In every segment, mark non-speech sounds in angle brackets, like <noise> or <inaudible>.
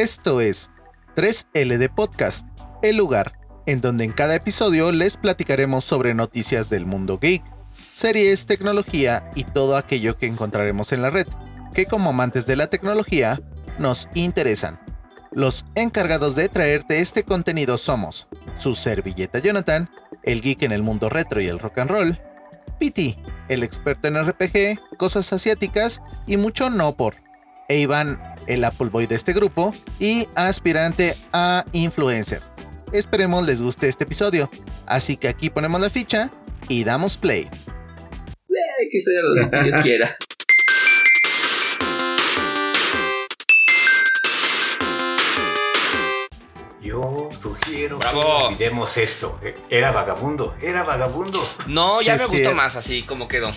Esto es 3LD Podcast, el lugar en donde en cada episodio les platicaremos sobre noticias del mundo geek, series, tecnología y todo aquello que encontraremos en la red, que como amantes de la tecnología nos interesan. Los encargados de traerte este contenido somos su servilleta Jonathan, el geek en el mundo retro y el rock and roll, Piti, el experto en RPG, cosas asiáticas y mucho no por, e Iván, el Apple Boy de este grupo y aspirante a influencer. Esperemos les guste este episodio, así que aquí ponemos la ficha y damos play. Eh, que sea lo que Dios quiera. <laughs> Yo sugiero Bravo. que olvidemos esto. Era vagabundo, era vagabundo. No, ya Sí, me sí, gustó más así como quedó.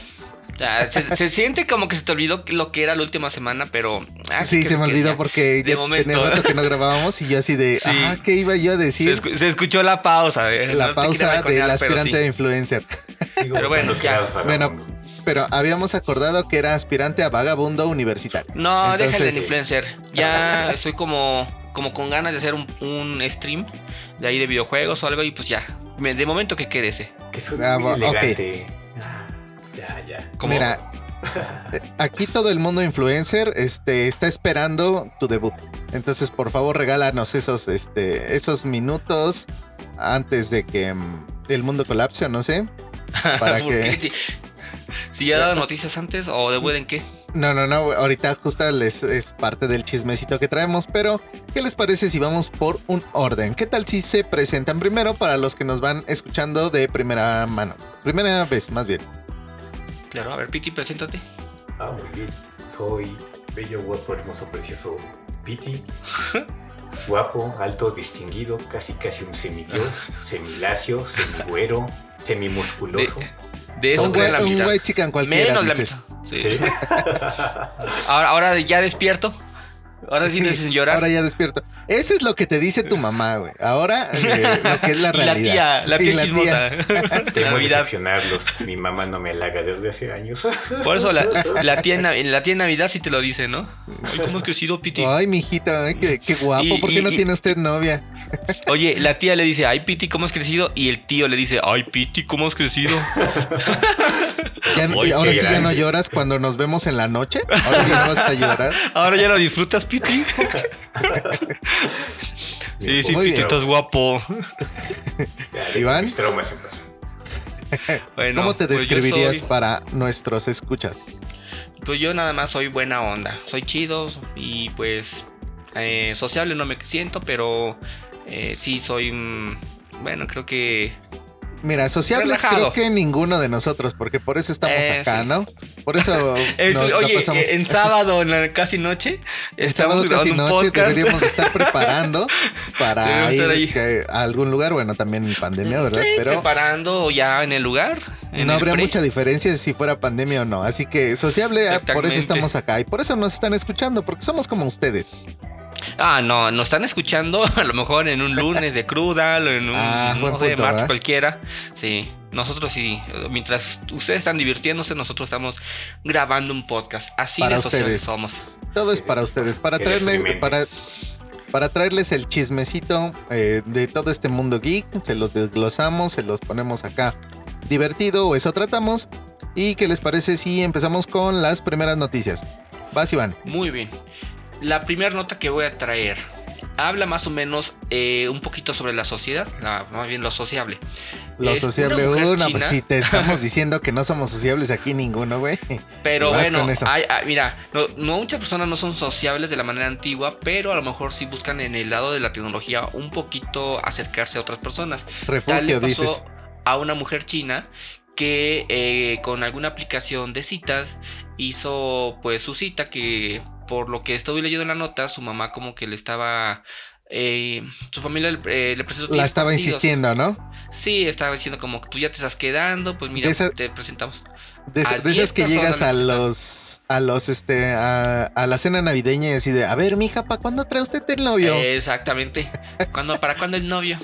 Sea, se, se siente como que se te olvidó lo que era la última semana, pero. así sí, se me olvidó ya. porque de ya momento. tenía rato que no grabábamos y yo así de, Sí. ah, ¿qué iba yo a Se, decir? escu- se escuchó la pausa. eh, la no pausa del aspirante sí. a influencer. Sigo Pero bueno, ya. Bueno, pero habíamos acordado que era aspirante a vagabundo universitario. No, déjale Entonces- de influencer. Ya estoy como, como con ganas de hacer un, un stream de ahí de videojuegos o algo y pues ya. Me- De momento que quede ese. Que soy Ah, muy va- ok. elegante. Ya, ya. Como- Mira, eh, aquí todo el mundo influencer este, está esperando tu debut. Entonces, por favor, regálanos esos, este, esos minutos antes de que mm, el mundo colapse, o no sé. <laughs> Para ¿Por que... qué? <laughs> Si ya dado noticias antes o de en qué. No, no, no, ahorita justo les, es parte del chismecito que traemos, pero ¿qué les parece si vamos por un orden? ¿Qué tal si se presentan primero para los que nos van escuchando de primera mano? Primera vez, más bien. Claro, a ver, Piti, preséntate. Ah, muy bien. Soy bello, guapo, hermoso, precioso Piti. <laughs> Guapo, alto, distinguido, casi casi un semidios, semilacio, semigüero, semimusculoso. De eso un creo güey, la un mitad. güey chican cualquiera. Menos la dices. mitad. Sí. Sí. <laughs> Ahora, ahora ya despierto. Ahora <laughs> sí necesito llorar. Ahora ya despierto. Eso es lo que te dice tu mamá, güey. Ahora, eh, lo que es la <laughs> y la realidad. tía, la Y tía chismosa. <laughs> Temo Navidad. decepcionarlos. Mi mamá no me halaga desde hace años. Por eso la, la tía, en Nav- la tía en Navidad sí te lo dice, ¿no? Ay, ¿Cómo has crecido, Piti? Ay, mijito, ay, qué, qué guapo. Y- ¿Por qué y- no y- tiene usted novia? Oye, la tía le dice, ay, Piti, ¿cómo has crecido? Y el tío le dice, ay, Piti, ¿cómo has crecido? Ya no- Ay, ahora sí ya no lloras cuando nos vemos en la noche. Ahora ya no vas a llorar. Ahora ya lo disfrutas, Piti. Sí, sí, Muy Piti, bien. estás guapo. <laughs> Iván. traumas. <laughs> Bueno, ¿Cómo te pues describirías soy- para nuestros escuchas? Pues yo nada más soy buena onda. Soy chido y pues eh, sociable no me siento, pero eh, sí soy... mm, bueno, creo que... Mira, sociables Relajado. creo que ninguno de nosotros, porque por eso estamos Eh, acá, sí. ¿no? Por eso <laughs> Eh, nos oye, pasamos. eh, <laughs> en sábado, en la casi noche, El estamos sábado casi un noche podcast. deberíamos de estar preparando <laughs> para ir a algún lugar, bueno, también en pandemia, ¿verdad? Sí, Pero preparando ya en el lugar. en no el habría pre. mucha diferencia si fuera pandemia o no. Así que sociable, eh, por eso estamos acá y por eso nos están escuchando, porque somos como ustedes. Ah, no, nos están escuchando <laughs> a lo mejor en un lunes de cruda, o en un Ah, no sé, punto, martes ¿verdad? cualquiera. Sí, nosotros sí. Mientras ustedes están divirtiéndose, nosotros estamos grabando un podcast. Así Para de sociales ustedes. somos. Todo es para ustedes, para para, para traerles el chismecito eh, de todo este mundo geek. Se los desglosamos, se los ponemos acá divertido, o eso tratamos. ¿Y qué les parece si empezamos con las primeras noticias? Vas, Iván. Muy bien. La primera nota que voy a traer habla más o menos eh, un poquito sobre la sociedad, más bien lo sociable. Lo Es sociable, una una, pues china. si te <laughs> estamos diciendo que no somos sociables aquí ninguno, güey. Pero bueno, hay- hay- mira, no, no muchas personas no son sociables de la manera antigua, pero a lo mejor sí buscan en el lado de la tecnología un poquito acercarse a otras personas. Tal le Refugio, pasó dices. a una mujer china que eh, con alguna aplicación de citas hizo pues su cita que por lo que estoy leyendo en la nota su mamá como que le estaba eh, su familia le, eh, le presentó La 10 estaba partidos. insistiendo, ¿no? Sí, estaba diciendo como que pues ya te estás quedando, pues mira, esa- te presentamos. De, A de 10 esas que llegas a los, a los, este, a, a la cena navideña y así de, a ver, mija, ¿para cuándo trae usted el novio? Exactamente. ¿Cuándo, ¿Para cuándo el novio?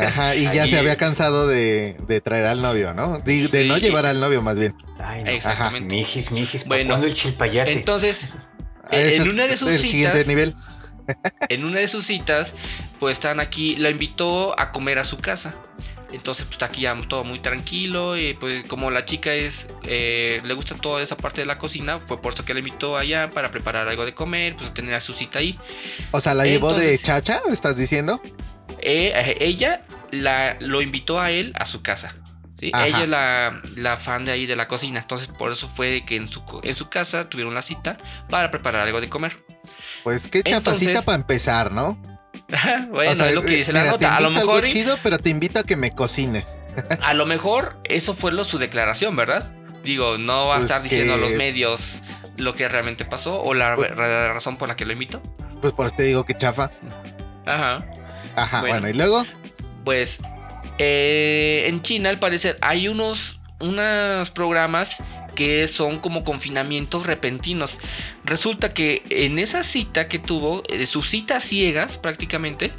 Ajá, y ya ahí- se había cansado de, de traer al novio, ¿no? De, de no llevar al novio, más bien. Ay, no. Exactamente. Mijis, mijis, ¿para Bueno, cuándo el chilpayate? Entonces, Ese en una de sus citas, nivel. <laughs> en una de sus citas, pues están aquí, lo invitó a comer a su casa. Entonces, pues está aquí ya todo muy tranquilo. Y pues, como la chica es, eh, le gusta toda esa parte de la cocina, fue por eso que la invitó allá para preparar algo de comer, pues a tener a su cita ahí. O sea, ¿la llevó de chacha? ¿Estás diciendo? Eh, eh, ella la, lo invitó a él a su casa. ¿Sí? Ella es la, la fan de ahí de la cocina. Entonces, por eso fue que en su, en su casa tuvieron la cita para preparar algo de comer. Pues qué chafacita Entonces- para empezar, ¿no? <laughs> bueno, O sea, es lo que dice la mira, nota. A lo invito algo mejor, y- chido, pero te invito a que me cocines. <laughs> a lo mejor eso fue lo, su declaración, ¿verdad? Digo, no va a Pues estar diciendo a los medios lo que realmente pasó o la, Pues- la razón por la que lo invitó. Pues por eso te digo que chafa. Ajá. Ajá, bueno, Bueno. y luego, Pues eh, en China, al parecer, hay unos, unos programas que son como confinamientos repentinos. Resulta que en esa cita que tuvo, eh, sus citas ciegas prácticamente,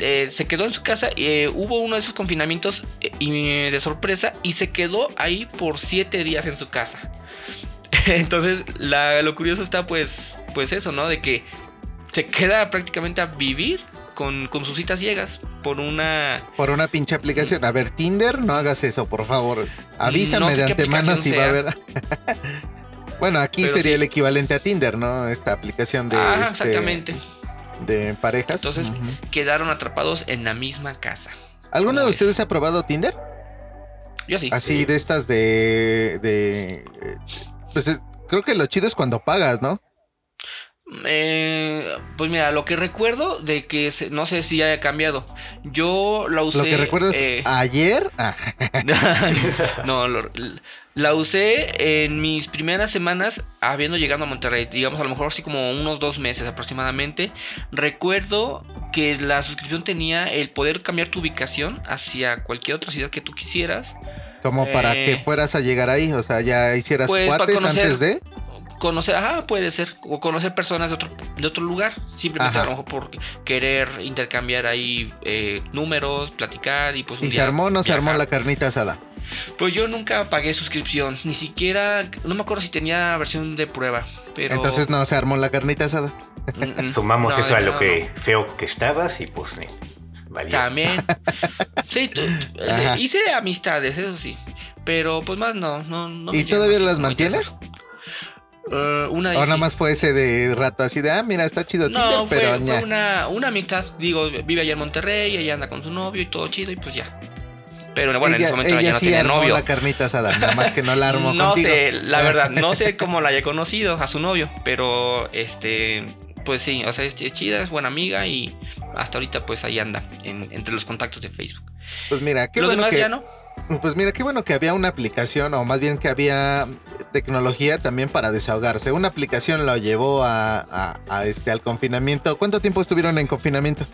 eh, se quedó en su casa, eh, hubo uno de esos confinamientos de sorpresa y se quedó ahí por siete días en su casa. <laughs> Entonces, la- lo curioso está pues, pues eso, ¿no? De que se queda prácticamente a vivir con, con sus citas ciegas por una... por una pinche aplicación. A ver, Tinder, no hagas eso, por favor. Avísame No sé de antemano si va a haber. <laughs> bueno, aquí Pero sería sí. el equivalente a Tinder, ¿no? Esta aplicación de, ah, este, exactamente. de parejas. Entonces. Quedaron atrapados en la misma casa. ¿Alguno ¿cómo de ves? ustedes ha probado Tinder? Yo sí. Así de estas de. de eh, pues es- creo que lo chido es cuando pagas, ¿no? Eh, pues mira, lo que recuerdo de que se- no sé si haya cambiado. Yo la usé. Lo que recuerdas eh, <laughs> ayer. Ah, <laughs> no, lo- la usé en mis primeras semanas habiendo llegado a Monterrey. Digamos, a lo mejor así como unos dos meses aproximadamente. Recuerdo que la suscripción tenía el poder cambiar tu ubicación hacia cualquier otra ciudad que tú quisieras. como para Eh. que fueras a llegar ahí. O sea, ya hicieras Pues, cuates conocer- antes de. Conocer, ajá, puede ser. O conocer personas de otro, de otro lugar. Simplemente Ajá. a lo mejor por querer intercambiar ahí eh, números, platicar y pues un Y se armó o no se armó la carnita asada. Pues yo nunca pagué suscripción. Ni siquiera. No me acuerdo si tenía versión de prueba. Pero. Entonces no se armó la carnita asada. Mm, mm. Sumamos No, eso a lo no. que feo que estabas y pues eh, valió. También. <laughs> Sí, hice amistades, eso sí. Pero pues más no. no, no me ¿Y todavía las mantienes? Eh, una O y nada sí. más fue ese de rato así de, ah, mira, está chido Tinder, No, fue, pero fue una, una amistad. Digo, vive allá en Monterrey, ella anda con su novio y todo chido y pues ya. Pero bueno, en ella, ese momento ella ella no sí tenía armó novio. la carnita asada, nada más que no la armó <laughs> No contigo. sé, la verdad, no sé <laughs> cómo la haya conocido a su novio, pero este, pues sí, o sea, es, es chida, es buena amiga y hasta ahorita pues ahí anda, en- entre los contactos de Facebook. Pues mira, qué Los bueno demás que, ya no. Pues mira, qué bueno que había una aplicación, o más bien que había tecnología también para desahogarse. Una aplicación lo llevó a, a- a este al confinamiento. ¿Cuánto tiempo estuvieron en confinamiento?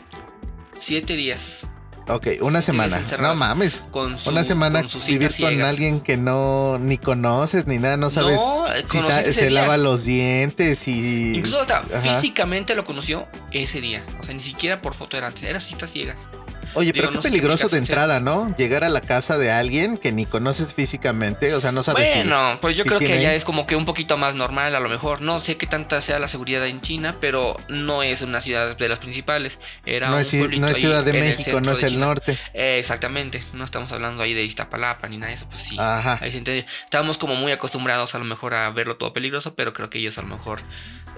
Siete días Ok, una semana. No mames. con su, Una semana con vivir con ciegas. alguien que no ni conoces ni nada, no sabes No, si conocí sa- se día. lava los dientes y Incluso hasta Ajá. físicamente lo conoció ese día. O sea, ni siquiera por foto era antes, era citas ciegas. Oye, Digo, pero qué no qué peligroso de entrada, ¿no? Llegar a la casa de alguien que ni conoces físicamente, o sea, no sabes si- Bueno, pues yo si creo que ya es como que un poquito más normal, a lo mejor. No sé qué tanta sea la seguridad en China, pero no es una ciudad de las principales. Era no un es, no Ciudad de México, no es el norte. Eh, exactamente, no estamos hablando ahí de Iztapalapa ni nada de eso, pues sí. Ajá. Ahí se entiende. Estamos como muy acostumbrados a lo mejor a verlo todo peligroso, pero creo que ellos a lo mejor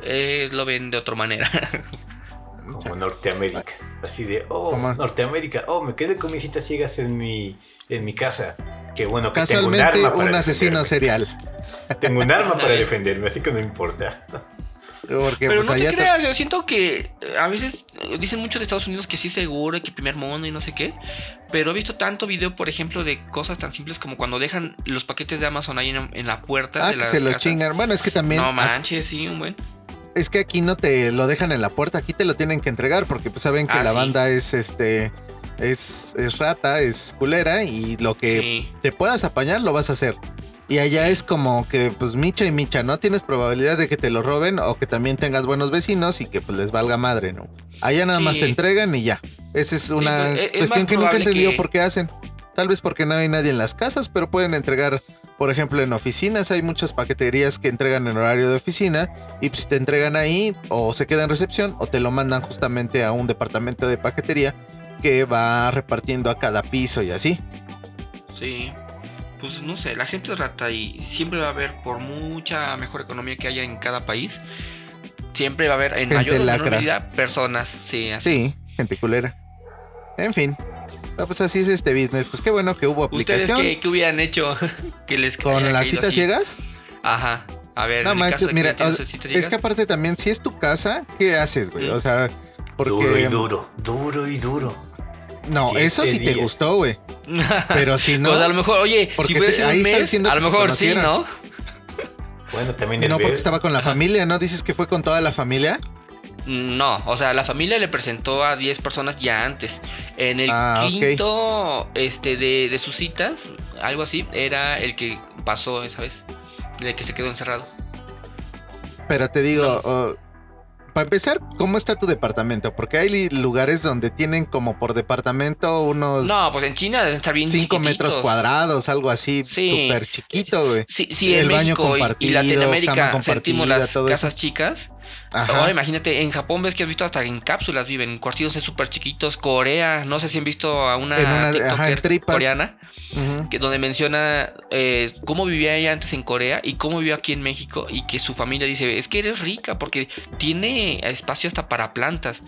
eh, lo ven de otra manera. <laughs> Como Norteamérica. Así de, oh, ¿Cómo? Norteamérica, oh, me quedé con mis citas ciegas en mi, en mi casa. Qué bueno que tengo un Casualmente arma para un asesino defenderme. serial. Tengo un arma <laughs> para defenderme, así que no importa. Porque Pero pues no te creas, yo siento que eh, a veces eh, dicen mucho de Estados Unidos que sí es seguro y que primer mundo y no sé qué. Pero he visto tanto video, por ejemplo, de cosas tan simples como cuando dejan los paquetes de Amazon ahí en, en la puerta Ah, de que las se los chingan. Bueno, es que también No ah, manches, sí, un buen. Es que aquí no te lo dejan en la puerta, aquí te lo tienen que entregar porque pues saben que Ah, la sí. banda es este es, es rata, es culera y lo que Sí. te puedas apañar lo vas a hacer. Y allá es como que pues micha y micha, no tienes probabilidad de que te lo roben o que también tengas buenos vecinos y que pues les valga madre, ¿no? Allá nada más se entregan y ya. Esa es una pues, es- es cuestión que nunca que- por qué hacen. Tal vez porque no hay nadie en las casas, pero pueden entregar Por ejemplo, en oficinas hay muchas paqueterías que entregan en horario de oficina y pues te entregan ahí o se queda en recepción o te lo mandan justamente a un departamento de paquetería que va repartiendo a cada piso y así. Sí. Pues no sé, la gente es rata y siempre va a haber, por mucha mejor economía que haya en cada país, siempre va a haber en Gente mayor o menor lacra. medida personas. Sí, así. Sí, gente culera. En fin. Ah, Pues así es este business. Pues qué bueno que hubo ¿Ustedes aplicación. qué, qué hubieran hecho? <laughs> que les ¿Con las citas así? ciegas? Ajá. A ver, No en manches, caso, mira, ¿quién tiene o- citas es que aparte también, si es tu casa, ¿qué haces, güey? Mm. O sea, porque... Duro y duro, duro y duro. No, Siete eso sí te gustó, güey. <laughs> Pero si no... Pues a lo mejor, oye, porque si fuese un está mes, diciendo a que lo mejor sí. ¿no? Bueno, también es No, porque estaba con la familia, ¿no? Dices que fue con toda la familia. No, o sea, la familia le presentó a 10 personas ya antes. En el Ah, quinto este, de, de sus citas, algo así, era el que pasó esa vez. El que se quedó encerrado. Pero te digo, No. para empezar, ¿cómo está tu departamento? Porque hay lugares donde tienen como por departamento unos No, pues en China deben estar bien 5 metros cuadrados, algo así, Sí. súper chiquito, güey. Sí, sí, en El baño México y- y, compartido, Latinoamérica cama sentimos las eso. casas chicas. Ajá. Ahora imagínate, en Japón ves que has visto hasta en cápsulas viven, en cuartillos súper chiquitos. Corea, no sé si han visto a una, En una- ajá, TikToker tripas. coreana. Ujú. que donde menciona eh, cómo vivía ella antes en Corea y cómo vivió aquí en México y que su familia dice, es que eres rica porque tiene espacio hasta para plantas,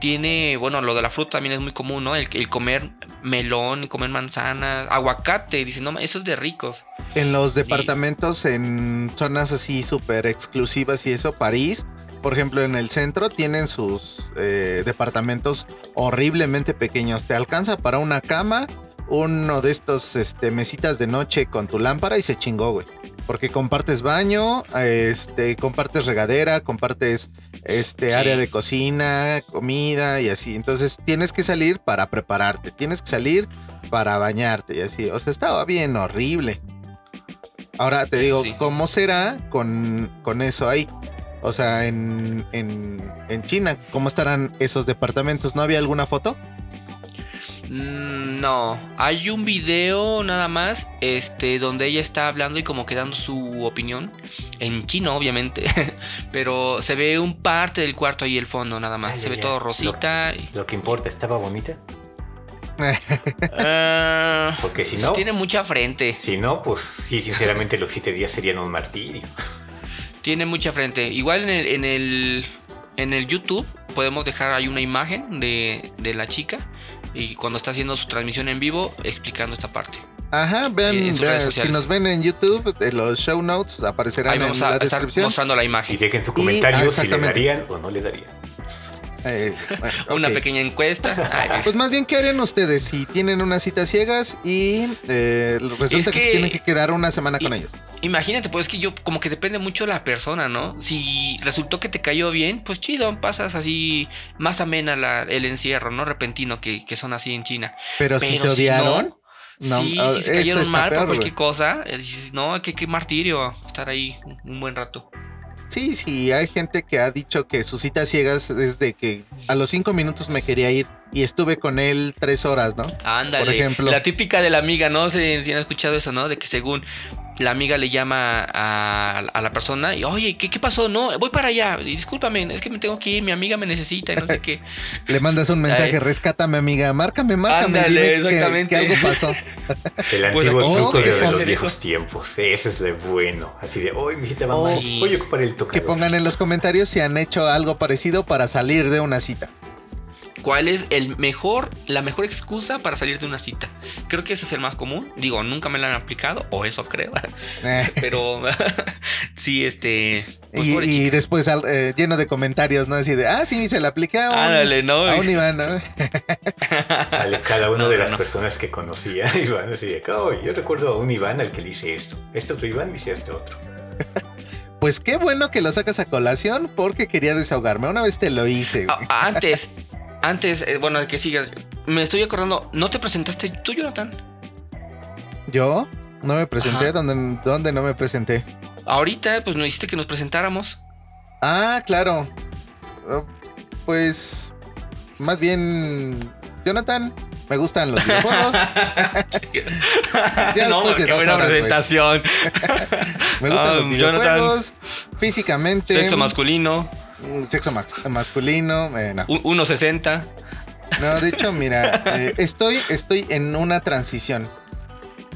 tiene, bueno, lo de la fruta también es muy común, ¿no? El, el comer melón, comer manzanas, aguacate, dice, no, eso es de ricos. En los departamentos, en zonas así súper exclusivas y eso, París, por ejemplo, en el centro tienen sus eh, departamentos horriblemente pequeños. Te alcanza para una cama, uno de estos este, mesitas de noche con tu lámpara y se chingó, güey. Porque compartes baño, este, compartes regadera, compartes este Sí. área de cocina, comida y así. Entonces tienes que salir para prepararte, tienes que salir para bañarte y así. O sea, estaba bien horrible. Ahora te digo, sí. ¿cómo será con, con eso ahí? O sea, en, en, en China, ¿cómo estarán esos departamentos? ¿No había alguna foto? Mm, No, hay un video nada más, este, donde ella está hablando y como que dando su opinión, en chino obviamente, <laughs> pero se ve un parte del cuarto ahí el fondo nada más, Ay, se ve todo rosita. Lo que importa, ¿estaba bonita? <laughs> Ah, Porque si no, tiene mucha frente, si no, pues sí, sinceramente los siete días serían un martirio. Tiene mucha frente. Igual en el, en el, en el YouTube podemos dejar ahí una imagen de, de la chica y cuando está haciendo su transmisión en vivo explicando esta parte. Ajá, vean, si nos ven en YouTube, en los show notes aparecerán Ahí en la a estar descripción. mostrando la Y imagen. dejen su Y- comentario ah, si le darían o no le darían. Eh, <laughs> bueno, Una pequeña encuesta. <laughs> Ay. Pues más bien, ¿qué harían ustedes si tienen unas citas ciegas y eh, resulta Es que, se que- tienen que quedar una semana con y- ellos? Imagínate, pues es que yo como que depende mucho de la persona, ¿no? Si resultó que te cayó bien, pues chido, pasas así más amena la- el encierro, ¿no? Repentino que, que son así en China. Pero, si se odiaron, no, no, sí, ah, si se cayeron mal peor, por cualquier cosa, eh, no, qué, qué martirio estar ahí un- un buen rato. Sí, sí, hay gente que ha dicho que sus citas ciegas es de que a los cinco minutos me quería ir y estuve con él tres horas, ¿no? Ándale. Por ejemplo. La típica de la amiga, ¿no? Se han escuchado eso, ¿no? De que según la amiga le llama a, a la persona y, oye, ¿qué, ¿qué pasó? No, voy para allá. Y discúlpame, es que me tengo que ir, mi amiga me necesita y no sé <laughs> qué. Le mandas un mensaje, Ay. rescátame amiga, márcame, márcame, Ándale, dime que- exactamente. Que, algo pasó. <laughs> El <laughs> Pues, antiguo oh, truco de los viejos eso. tiempos. Eso es lo bueno. Así de, hoy mi cita va Oh. Sí. Voy a ocupar el tocador. Que pongan en los comentarios si han hecho algo parecido para salir de una cita. ¿Cuál es el mejor, la mejor excusa para salir de una cita? Creo que ese es el más común. Digo, nunca me lo han aplicado, o eso creo. <laughs> Eh, <laughs> Pero <laughs> sí, este. pues, y, después eh, lleno de comentarios, ¿no? Así de, ah, sí, se le apliqué a un, Ándale, ¿no? a un Iván, ¿no? Vale, cada una No, de no, las no. personas que conocía, Iván, así de, oh, yo recuerdo a un Iván al que le hice esto. Este otro Iván le hice este otro. Pues qué bueno que lo sacas a colación porque quería desahogarme. Una vez te lo hice. güey. Ah, antes, antes, eh, bueno, de que sigas, me estoy acordando, ¿no te presentaste tú, Jonathan? ¿Yo? No me presenté. ¿Dónde, ¿Dónde no me presenté? Ahorita, pues nos hiciste que nos presentáramos. Ah, claro. Oh, Pues más bien, Jonathan, Me gustan los videojuegos. <laughs> Ya no, de qué buena horas, presentación. <laughs> Me gustan Ah, los videojuegos. Físicamente. Sexo masculino, Sexo max- masculino. eh, no. u- 1.60. no, de hecho, mira, eh, estoy, estoy en una transición.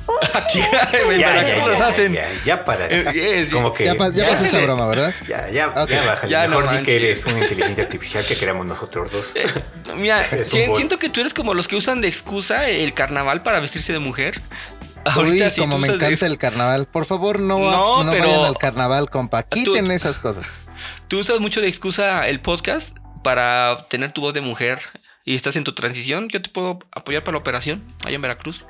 <laughs> Aquí, güey, ¿para qué los hacen? Ya, ya para. Eh, es- Como que. Ya, pa- ya ya esa broma, ¿verdad? Ya, ya, ya bájale. Ya no Mejor di que eres una inteligencia artificial que creamos nosotros dos. Mira, <laughs> si- siento que tú eres como los que usan de excusa el carnaval para vestirse de mujer. Uy, Ahorita sí como tú me de encanta el carnaval. Por favor, no, No, no, pero- vayan al carnaval, compa. Quiten Tú- esas cosas. Tú usas mucho de excusa el podcast para tener tu voz de mujer y estás en tu transición. Yo te puedo apoyar para la operación allá en Veracruz.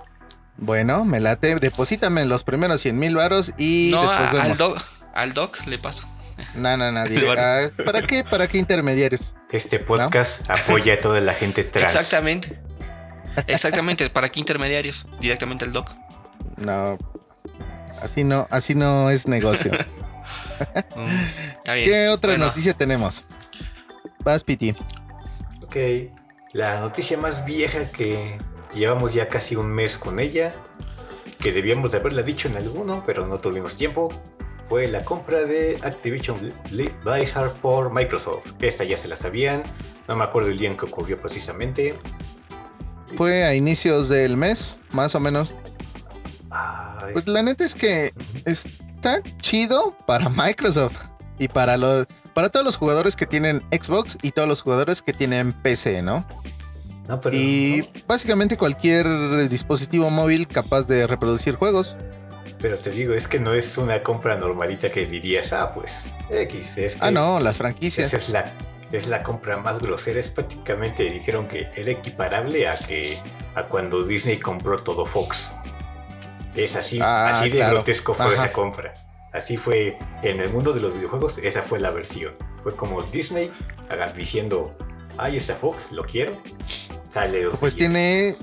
Bueno, me late. Deposítame los primeros 100 mil varos y no, después a- al, vemos. doc, al doc le paso. No, no, no. <laughs> diré, Bueno. ah, ¿Para qué? ¿Para qué intermediarios? Este podcast apoya a toda la gente <laughs> trans. Exactamente. Exactamente, ¿para qué intermediarios? Directamente al doc. No. Así no, así no es negocio. <laughs> Mm, está bien. ¿Qué otra Bueno, noticia tenemos? Vas, Piti. Ok, la noticia más vieja que llevamos ya casi un mes con ella, que debíamos de haberla dicho en alguno, pero no tuvimos tiempo, fue la compra de Activision Bli- Blizzard por Microsoft. Esta ya se la sabían, no me acuerdo el día en que ocurrió precisamente. Fue a inicios del mes, más o menos. Ay, Pues la neta es que está chido para <laughs> Microsoft y para los para todos los jugadores que tienen Xbox y todos los jugadores que tienen PC, ¿no? no, pero, Y básicamente cualquier dispositivo móvil capaz de reproducir juegos. pero te digo, es que no es una compra normalita que dirías, ah, pues X, es que Ah, no, las franquicias. Esa es la, es la compra más grosera. Es prácticamente dijeron que era equiparable a que a cuando Disney compró todo Fox. Es así, Ah, así de claro. grotesco fue Ajá. esa compra. Así fue en el mundo de los videojuegos, esa fue la versión. Fue como Disney diciendo, ahí está Fox, lo quiero. Sale los Pues tiene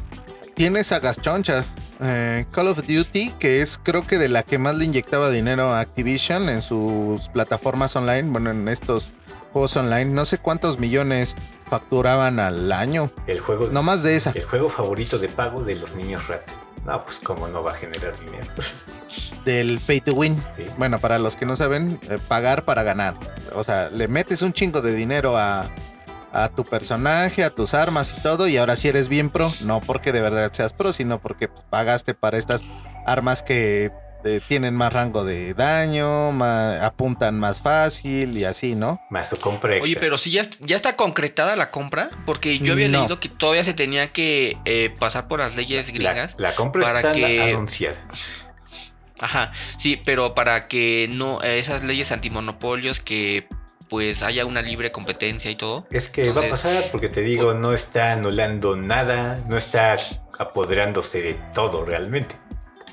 tiene sagas chonchas. Eh, Call of Duty, que es creo que de la que más le inyectaba dinero a Activision en sus plataformas online, bueno, en estos juegos online, no sé cuántos millones facturaban al año, el juego, no más de esa. el juego favorito de pago de los niños rata. No, pues cómo no va a generar dinero. del pay to win. Sí. Bueno, para los que no saben, eh, pagar para ganar. O sea, le metes un chingo de dinero a, a tu personaje, a tus armas y todo, y ahora sí eres bien pro, no porque de verdad seas pro, sino porque pues, pagaste para estas armas que eh, tienen más rango de daño, ma- apuntan más fácil y así, ¿no? Más su compra extra. Oye, pero si ya, ya está concretada la compra, porque yo había No. leído que todavía se tenía que eh, pasar por las leyes la, gringas. la compra para está que- anunciada. Ajá, sí, pero para que no, esas leyes antimonopolios que pues haya una libre competencia y todo. Es que va a pasar porque te digo, no está anulando nada, no está apoderándose de todo realmente.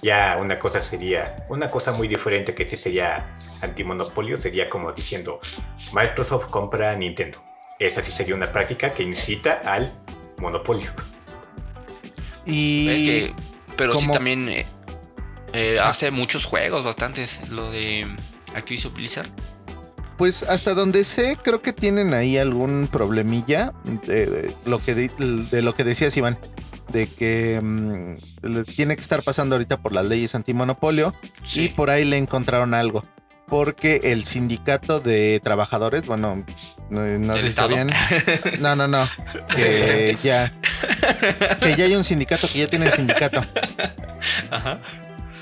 Ya una cosa sería, una cosa muy diferente que sí sería antimonopolio, sería como diciendo, Microsoft compra a Nintendo. Esa sí sería una práctica que incita al monopolio. Y Es que, pero sí como- también eh, eh, hace muchos juegos, bastantes, lo de Activision Blizzard. Pues hasta donde sé, creo que tienen ahí algún problemilla de, de lo, que di- de lo que decías, Iván, de que mm, tiene que estar pasando ahorita por las leyes antimonopolio y Sí. por ahí le encontraron algo. Porque el sindicato de trabajadores, bueno, no, no ¿Del sé si Estado? sabían. <laughs> No, no, no. Que ya, que ya hay un sindicato, que ya tienen sindicato. Ajá.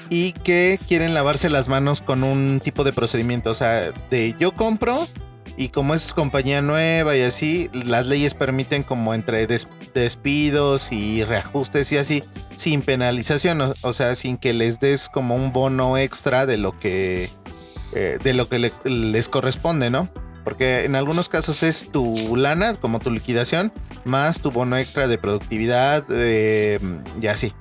y que quieren lavarse las manos con un tipo de procedimiento. O sea, de yo compro y como es compañía nueva y así, las leyes permiten como entre des- despidos y reajustes y así, sin penalización, o, sea, sin que les des como un bono extra de lo que, eh, de lo que le- les corresponde, ¿no? Porque en algunos casos es tu lana, como tu liquidación, más tu bono extra de productividad eh, y así.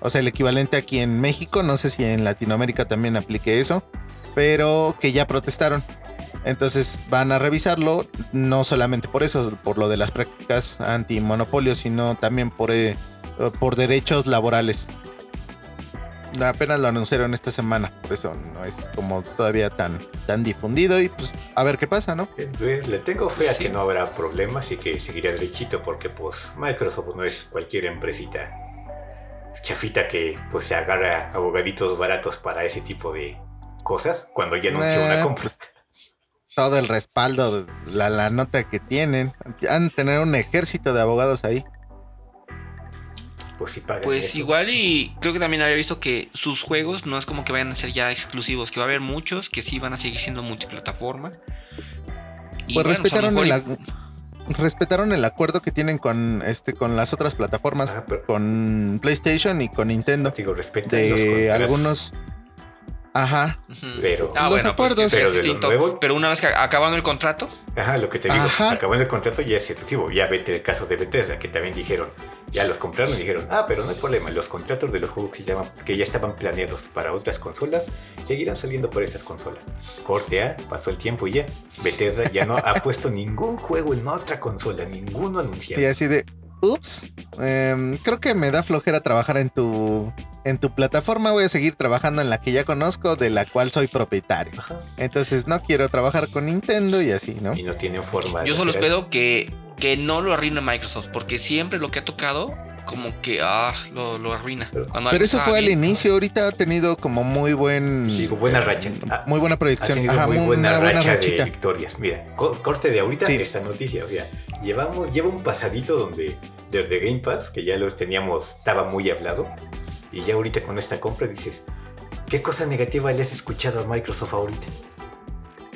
O sea, el equivalente aquí en México, no sé si en Latinoamérica también aplique eso, pero que ya protestaron. Entonces van a revisarlo, no solamente por eso, por lo de las prácticas antimonopolio, sino también por, eh, por derechos laborales. apenas lo anunciaron esta semana, por eso no es como todavía tan, tan difundido y pues a ver qué pasa, ¿no? Eh, Le tengo fe a Sí. que no habrá problemas y que seguirá derechito porque pues Microsoft no es cualquier empresita chafita que pues se agarra abogaditos baratos para ese tipo de cosas cuando ya anunció Eh, una compra. pues, todo el respaldo, la, la nota que tienen, han de tener un ejército de abogados ahí. Pues sí Pues eso. igual y creo que también había visto que sus juegos no es como que vayan a ser ya exclusivos, que va a haber muchos que sí van a seguir siendo multiplataforma. Y Pues bueno, respetaron el, respetaron el acuerdo que tienen con este con las otras plataformas, pero- con PlayStation y con Nintendo. Digo, respetan los De algunos Ajá. pero- Ah, Los bueno, pues acuerdos. Pero de lo distinto. nuevo- Pero una vez que acabando el contrato, Ajá, lo que te digo, Ajá. acabando el contrato ya es exclusivo. Ya vete el caso de Bethesda, que también dijeron, ya los compraron y dijeron, ah, pero no hay problema, los contratos de los juegos que, llaman- que ya estaban planeados para otras consolas seguirán saliendo por esas consolas. Corte A, pasó el tiempo y ya, Bethesda ya no ha <laughs> puesto ningún juego en otra consola, ninguno anunciado. Y así de, ups, em, creo que me da flojera trabajar en tu en tu plataforma. Voy a seguir trabajando en la que ya conozco, de la cual soy propietario. Ajá. Entonces no quiero trabajar con Nintendo y así, ¿no? Y no tienen forma de yo solo espero que, que no lo arruine Microsoft, porque siempre lo que ha tocado, como que ah, lo, lo arruina. Pero- Cuando Pero algo eso fue al inicio. Ahorita ha tenido como muy buen. Digo, buena racha. Ah, Muy buena Ha proyección. tenido Ajá, muy buena una buena racha de victorias. Mira, co- corte de ahorita Sí. esta noticia. O sea, llevamos, lleva un pasadito donde desde Game Pass, que ya los teníamos, estaba muy hablado. Y ya ahorita con esta compra dices, ¿qué cosa negativa le has escuchado a Microsoft ahorita?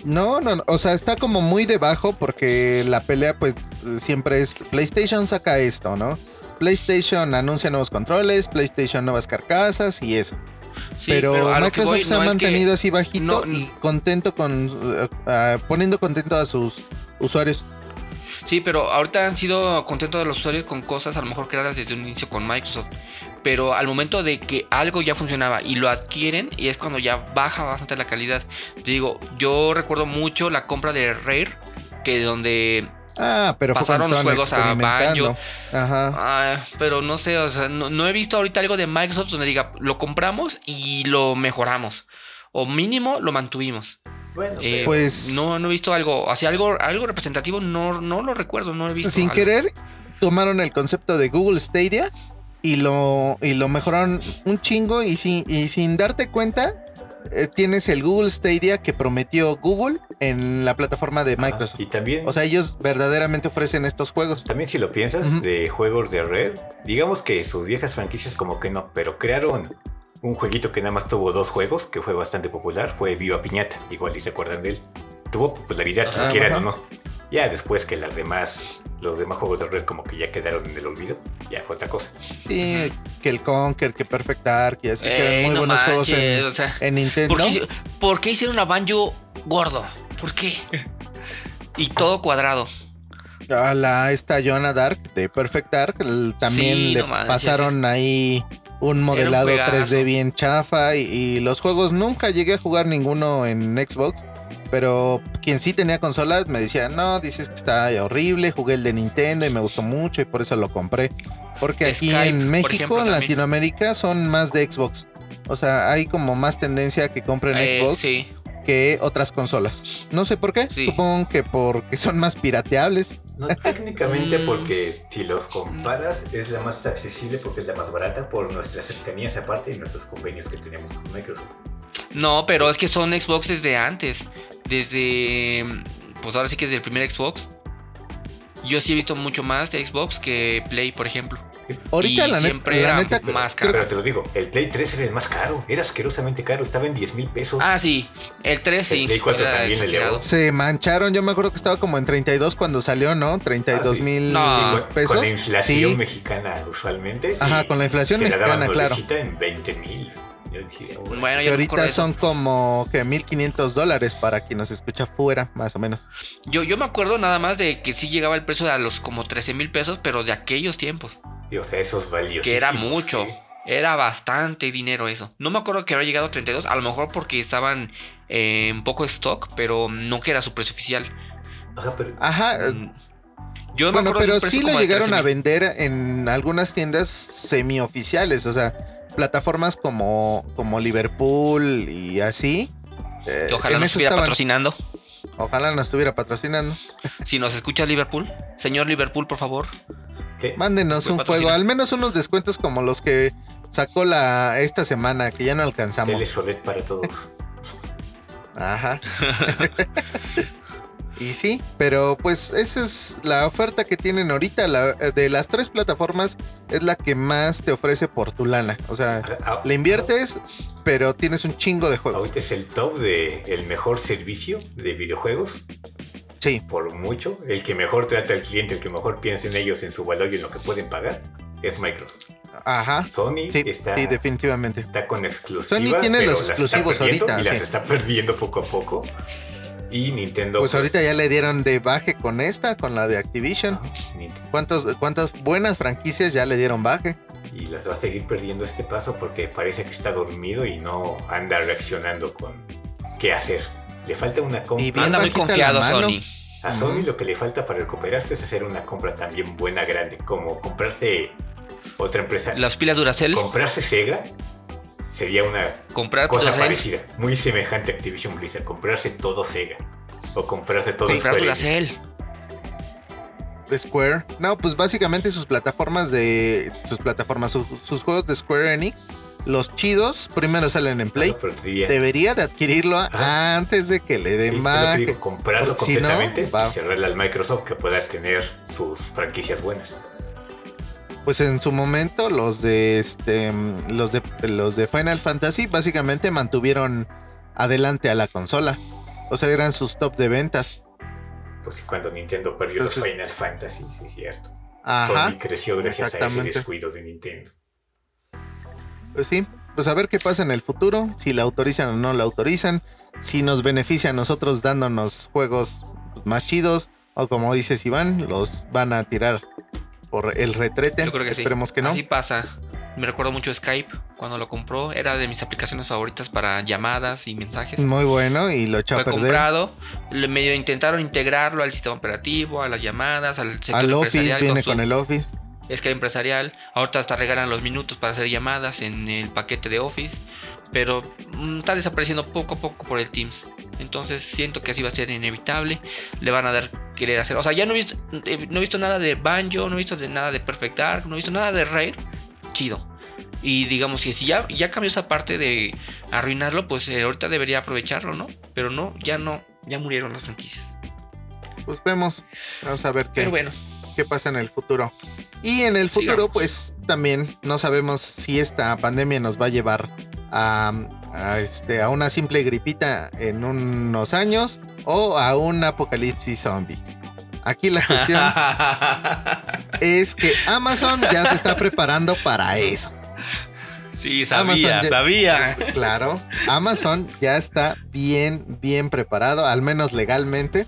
No, no, no, o sea, está como muy debajo porque la pelea pues siempre es PlayStation saca esto, ¿no? PlayStation anuncia nuevos controles, PlayStation nuevas carcasas y eso. Sí, pero, que Microsoft voy se ha que- mantenido así bajito no- y contento con uh, uh, poniendo contento a sus usuarios. Sí, pero ahorita han sido contentos de los usuarios con cosas a lo mejor creadas desde un inicio con Microsoft. Pero al momento de que algo ya funcionaba y lo adquieren, y es cuando ya baja bastante la calidad. Te digo, yo recuerdo mucho la compra de Rare, que donde Ah, pero Pasaron los juegos a experimentando. Ajá. Ah, pero no sé, o sea, no, no he visto ahorita algo de Microsoft donde diga, lo compramos y lo mejoramos. O mínimo lo mantuvimos. Bueno, Eh, pero- Pues- no, no he visto algo, así algo, algo representativo, no, no lo recuerdo, no he visto. Sin algo. querer, tomaron el concepto de Google Stadia y lo, y lo mejoraron un chingo y sin, y sin darte cuenta, eh, tienes el Google Stadia que prometió Google en la plataforma de Ajá, Microsoft. Y también, O sea, ellos verdaderamente ofrecen estos juegos. también si lo piensas, de juegos de Rare, digamos que sus viejas franquicias como que no, pero crearon un jueguito que nada más tuvo dos juegos, que fue bastante popular, fue Viva Piñata, igual y se acuerdan de él. Tuvo popularidad, Ajá. quieran o no. Ya después que las demás, los demás juegos de Rare como que ya quedaron en el olvido, ya fue otra cosa. Sí, que el Conker, que Perfect Dark y así, que eran Ey, muy no buenos juegos en, o sea, en Nintendo. ¿por, qué, hici- por qué hicieron a Banjo gordo? ¿Por qué? Y todo cuadrado. A la esta Joanna Dark de Perfect Dark el- también Sí, le no manches, pasaron ahí un modelado juegazo. 3D bien chafa y, y los juegos nunca llegué a jugar ninguno en Xbox. Pero quien sí tenía consolas me decía, no, dices que está horrible, jugué el de Nintendo y me gustó mucho y por eso lo compré. Porque aquí en México, ejemplo, en. Latinoamérica, son más de Xbox. O sea, hay como más tendencia a que compren Eh, Xbox sí, que otras consolas. No sé por qué. Sí. Supongo que porque son más pirateables. No, técnicamente Mm. porque si los comparas es la más accesible porque es la más barata por nuestras cercanías aparte y nuestros convenios que tenemos con Microsoft. No, pero es que son Xbox desde antes. Desde. Pues ahora sí que desde el primer Xbox. Yo sí he visto mucho más de Xbox que Play, por ejemplo. Ahorita Y la, net- siempre la era neta, más caro. Pero te lo digo, el Play 3 era el más caro, era asquerosamente caro, estaba en 10 mil pesos. Ah, sí. El 3 sí. El Play 4 era también exagerado. se mancharon. Yo me acuerdo que estaba como en 32 cuando salió, ¿no? 32 Ah, sí. mil No. Pesos. con la inflación Sí. mexicana usualmente. Ajá, con la inflación mexicana, claro. en 20 mil. Bueno, Que ahorita de son como que 1500 dólares para quien nos escucha fuera, más o menos. Yo, yo me acuerdo nada más de que sí llegaba el precio a los como 13 mil pesos, pero de aquellos tiempos. y, o sea, esos valiosos. Que era mucho. Era bastante dinero eso. No me acuerdo que había llegado a 32, a lo mejor porque estaban eh, en poco stock, pero no que era su precio oficial. Ajá, pero Ajá. eh, Mm. Yo me Bueno, acuerdo de pero sí lo de llegaron a 13,000. vender en algunas tiendas semioficiales. O sea, plataformas como, como Liverpool y así. eh, que ojalá nos estuviera patrocinando. Ojalá nos estuviera patrocinando. Si nos escuchas Liverpool, señor Liverpool, por favor. Mándenos un juego, al menos unos descuentos como los que sacó la esta semana, que ya no alcanzamos. para todos. Ajá. <laughs> Y sí, pero pues esa es la oferta que tienen ahorita. de las tres plataformas es la que más te ofrece por tu lana. O sea, ah, ah, le inviertes, pero tienes un chingo de juegos. Ahorita es el top de el mejor servicio de videojuegos. Sí. Por mucho. El que mejor trata al cliente, el que mejor piensa en ellos, en su valor y en lo que pueden pagar, es Microsoft. Ajá. Sony está. Sí, definitivamente. Está con exclusivas. Sony tiene los exclusivos ahorita. Y las está perdiendo poco a poco. Y Nintendo. Pues, ahorita ya le dieron de baje con esta, con la de Activision. ¿Cuántos, ¿Cuántas buenas franquicias ya le dieron baje? Y las va a seguir perdiendo este paso porque parece que está dormido y no anda reaccionando con qué hacer. Le falta una compra. Y anda muy confiado a Sony. A Sony lo que le falta para recuperarse es hacer una compra también buena, grande, como comprarse otra empresa. Las pilas Duracell. Comprarse Sega sería una Comprar cosa parecida, muy semejante a Activision Blizzard, comprarse todo Sega o comprarse todo Comprar Duracell. Square. No, pues básicamente sus plataformas de sus plataformas, sus, juegos de Square Enix, los chidos primero salen en Play. Debería de adquirirlo antes de que le den más. comprarlo completamente y cerrarle al Microsoft que pueda tener sus franquicias buenas pues en su momento los de este los de los de Final Fantasy básicamente mantuvieron adelante a la consola. O sea, eran sus top de ventas. Pues cuando Nintendo perdió los Final Fantasy, sí es cierto. Ajá, Sony creció gracias a ese descuido de Nintendo. Pues sí, pues a ver qué pasa en el futuro, si la autorizan o no la autorizan, si nos beneficia a nosotros dándonos juegos más chidos, o como dices Iván, los van a tirar por el retrete. Yo creo que Esperemos que no. Así pasa. Me recuerdo mucho Skype cuando lo compró. Era de mis aplicaciones favoritas para llamadas y mensajes. Muy bueno y lo echó Fue a perder. comprado. Medio intentaron integrarlo al sistema operativo, a las llamadas, al sector al empresarial. Office, viene con, el Office. Skype empresarial. Ahorita hasta regalan los minutos para hacer llamadas en el paquete de Office. Pero mm, está desapareciendo poco a poco por el Teams. Entonces siento que así va a ser inevitable. Le van a dar querer hacer. O sea, ya no he visto, eh, no he visto nada de Banjo, no he visto de nada de Perfect Dark, no he visto nada de Rare. Chido. Y digamos que si ya, ya cambió esa parte de arruinarlo, pues eh, ahorita debería aprovecharlo, ¿no? Pero no, ya no, ya murieron las franquicias. Pues vemos, vamos a ver qué, bueno. qué pasa en el futuro. Y en el futuro, pues también no sabemos si esta pandemia nos va a llevar a, este, a una simple gripita en unos años o a un apocalipsis zombie. Aquí la cuestión <laughs> es que Amazon ya se está preparando para eso. Sí, sabía, sabía. Claro, Amazon ya está bien, bien preparado, al menos legalmente.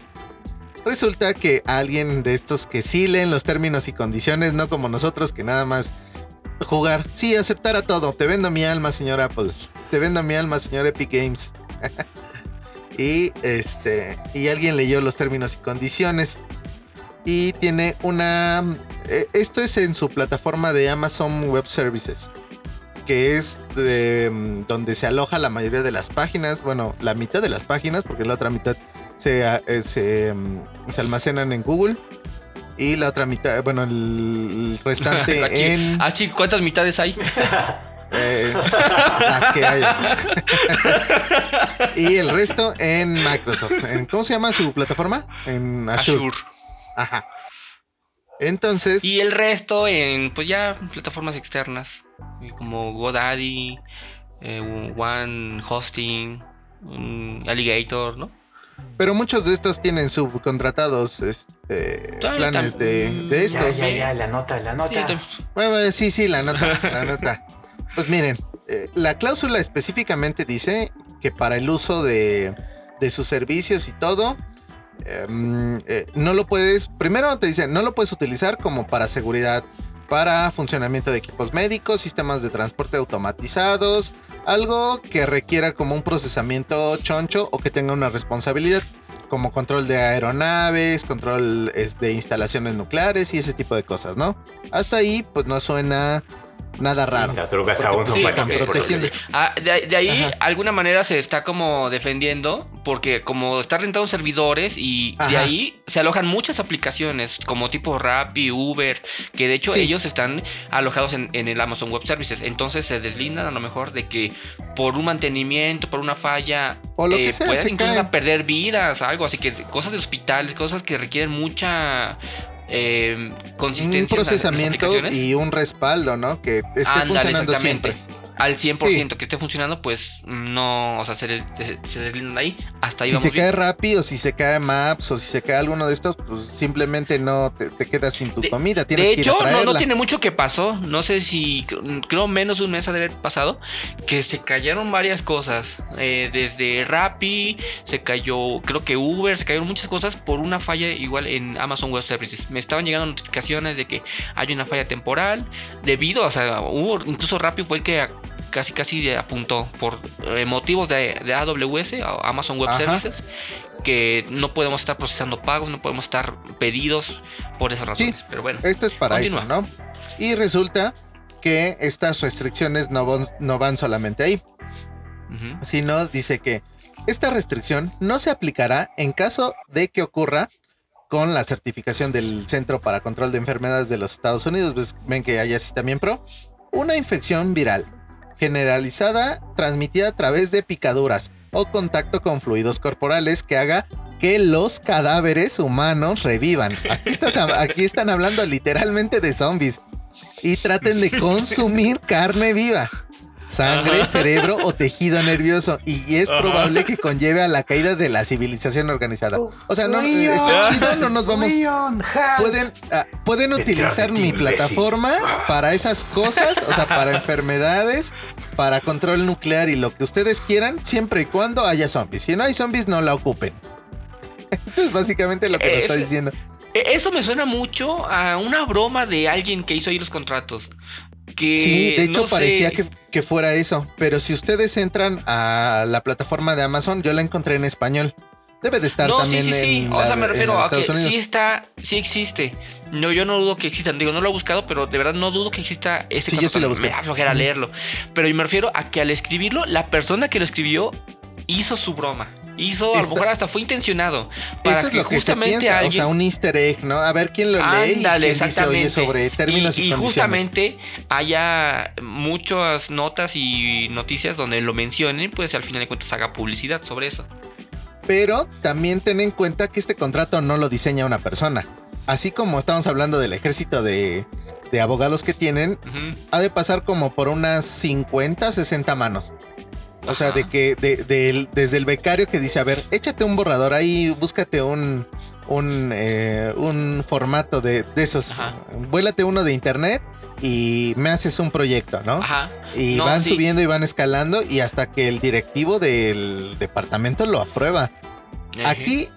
Resulta que alguien de estos que sí leen los términos y condiciones, no como nosotros que nada más jugar. Sí, aceptar a todo. Te vendo mi alma, señor Apple. Te vendo mi alma, señor Epic Games. <laughs> y este. Y alguien leyó los términos y condiciones. Y tiene una. Eh, esto es en su plataforma de Amazon Web Services. Que es mm, donde se aloja la mayoría de las páginas. Bueno, la mitad de las páginas, porque la otra mitad se, eh, mm, se almacenan en Google y la otra mitad, bueno, el restante <laughs> en. Ah, chico, ¿cuántas mitades hay? <laughs> Eh, las que haya. <laughs> y el resto en Microsoft. ¿Cómo se llama su plataforma? En Azure. Ajá. Entonces. Y el resto en, pues ya, plataformas externas. Como GoDaddy, eh, One Hosting, Alligator, ¿no? Pero muchos de estos tienen subcontratados este, planes de, estos. Ya, ya, ya, la nota, la nota. bueno, sí, sí, la nota, la nota. Pues miren, eh, la cláusula específicamente dice que para el uso de, de sus servicios y todo, em, eh, no lo puedes, primero te dicen, no lo puedes utilizar como para seguridad, para funcionamiento de equipos médicos, sistemas de transporte automatizados, algo que requiera como un procesamiento choncho o que tenga una responsabilidad, como control de aeronaves, control de instalaciones nucleares y ese tipo de cosas, ¿no? Hasta ahí, pues no suena nada raro. Las drogas aún son sí, están protegiendo. Ah, de, de ahí, Ajá. alguna manera se está como defendiendo, porque como está rentando servidores y de ahí se alojan muchas aplicaciones, como tipo Rappi, Uber, que de hecho Sí. ellos están alojados en, en el Amazon Web Services. Entonces se deslindan a lo mejor de que por un mantenimiento, por una falla, O lo que eh, sea, puedan se incluso perder vidas, algo así que cosas de hospitales, cosas que requieren mucha eh, Un consistencia. en las- en las procesamiento y un respaldo, ¿no? Que esté Ándale, funcionando siempre. Al 100% que esté funcionando, pues no, o sea, se, se, se deslindan ahí. Hasta ahí Si vamos se bien. cae Rappi o si se cae Maps o si se cae alguno de estos, pues simplemente no te, te quedas sin tu De- comida. Tienes De que ir a hecho, no, no tiene mucho que pasó. No sé si, creo menos de un mes ha de haber pasado, que se cayeron varias cosas. Eh, desde Rappi, se cayó, creo que Uber, se cayeron muchas cosas por una falla igual en Amazon Web Services. Me estaban llegando notificaciones de que hay una falla temporal. Debido, o sea, hubo, incluso Rappi fue el que casi casi apuntó por eh, motivos de, de AWS, Amazon Web Ajá. Services, que no podemos estar procesando pagos, no podemos estar pedidos por esas razones. Pero bueno. Esto es para Continúa. eso, ¿no? Y resulta que estas restricciones no van, no van solamente ahí, Ujú. sino dice que esta restricción no se aplicará en caso de que ocurra con la certificación del Centro para Control de Enfermedades de los Estados Unidos. Pues, ven que allá sí también pro. Una infección viral generalizada transmitida a través de picaduras o contacto con fluidos corporales que haga que los cadáveres humanos revivan. Aquí, están hablando literalmente de zombies. Y traten de consumir carne viva. Sangre, Ajá. cerebro o tejido nervioso. Y es Ajá. probable que conlleve a la caída de la civilización organizada. O sea, no, Leon. está chido, no nos vamos... Leon. Pueden, ah, pueden utilizar mi plataforma para esas cosas, o sea, para enfermedades, para control nuclear y lo que ustedes quieran, siempre y cuando haya zombies. Si no hay zombies, no la ocupen. <laughs> Esto es básicamente lo que nos Eh, está es- diciendo. E- Eso me suena mucho a una broma de alguien que hizo ahí los contratos. Que Sí, de hecho no sé- parecía que, que fuera eso. Pero si ustedes entran a la plataforma de Amazon, yo la encontré en español. Debe de estar No, también sí, sí, sí. en O sea, me refiero a que sí está, sí existe. No, yo no dudo que existan. Digo, no lo he buscado, pero de verdad no dudo que exista ese Sí, yo sí lo busqué. Me da flojera leerlo. Pero yo me refiero a que al escribirlo, la persona que lo escribió hizo su broma. Hizo, a lo mejor hasta fue intencionado. Para Eso es que lo que se justamente piensa, alguien. o sea, un easter egg, ¿no? A ver quién lo lee Ándale, y quién dice, oye, exactamente. sobre términos y, y, y condiciones. justamente haya muchas notas y noticias donde lo mencionen, pues al final de cuentas haga publicidad sobre eso. Pero también ten en cuenta que este contrato no lo diseña una persona. Así como estamos hablando del ejército de, de abogados que tienen, Ujú. ha de pasar como por unas 50, 60 manos. O sea, de que de- desde el becario que dice, a ver, échate un borrador ahí, búscate un, un, eh, un formato de, de esos. Ajá. Vuélate uno de internet y me haces un proyecto, ¿no? Ajá. Y No, van sí. subiendo y van escalando y hasta que el directivo del departamento lo aprueba. Aquí,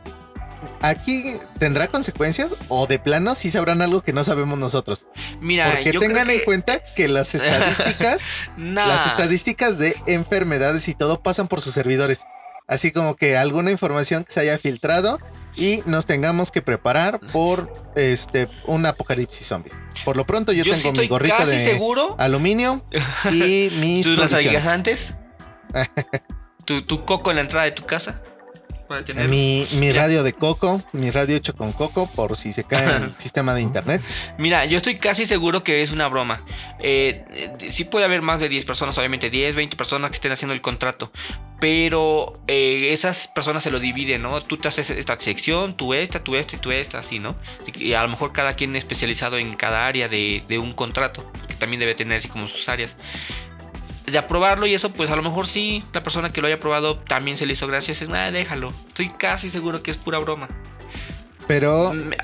aquí tendrá consecuencias o de plano sí sabrán algo que no sabemos nosotros. Mira, Porque yo tengan creo en cuenta que las <laughs> estadísticas, Nah. las estadísticas de enfermedades y todo pasan por sus servidores. Así como que alguna información que se haya filtrado y nos tengamos que preparar por este un apocalipsis zombies. Por lo pronto yo, Yo sí tengo mi gorrita casi de seguro. aluminio y <laughs> mis ¿Tú las antes? <laughs> ¿Tu, tu coco en la entrada de tu casa? Para tener. Mi, mi radio de coco, mi radio hecho con coco por si se cae el <laughs> sistema de internet. Mira, yo estoy casi seguro que es una broma. Eh, eh, sí puede haber más de 10 personas, obviamente 10, 20 personas que estén haciendo el contrato. Pero eh, esas personas se lo dividen, ¿no? Tú te haces esta sección, tú esta, tú esta y tú esta, así, ¿no? Y a lo mejor cada quien es especializado en cada área de, de un contrato, que también debe tener así como sus áreas. De aprobarlo y eso, pues a lo mejor sí, la persona que lo haya aprobado también se le hizo gracias. Es nada, déjalo. Estoy casi seguro que es pura broma. Pero, Me-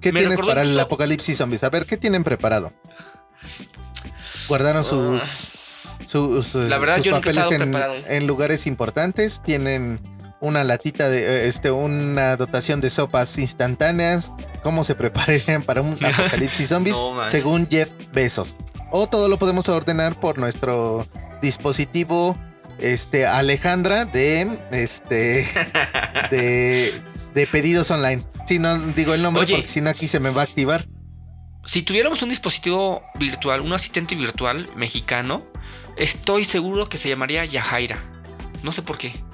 ¿qué me tienes para el apocalipsis zombies? A ver, ¿qué tienen preparado? Guardaron sus, sus, La verdad, sus yo nunca he papeles en, preparado. en lugares importantes. Tienen una latita de, eh, este, una dotación de sopas instantáneas. ¿Cómo se <laughs> prepararían para un <laughs> apocalipsis zombies? No, según Jeff Bezos. O todo lo podemos ordenar por nuestro dispositivo este Alejandra de este de, <laughs> de pedidos online. Si no digo el nombre Oye. porque si no aquí se me va a activar. si tuviéramos un dispositivo virtual, un asistente virtual mexicano, estoy seguro que se llamaría Yajaira. No sé por qué.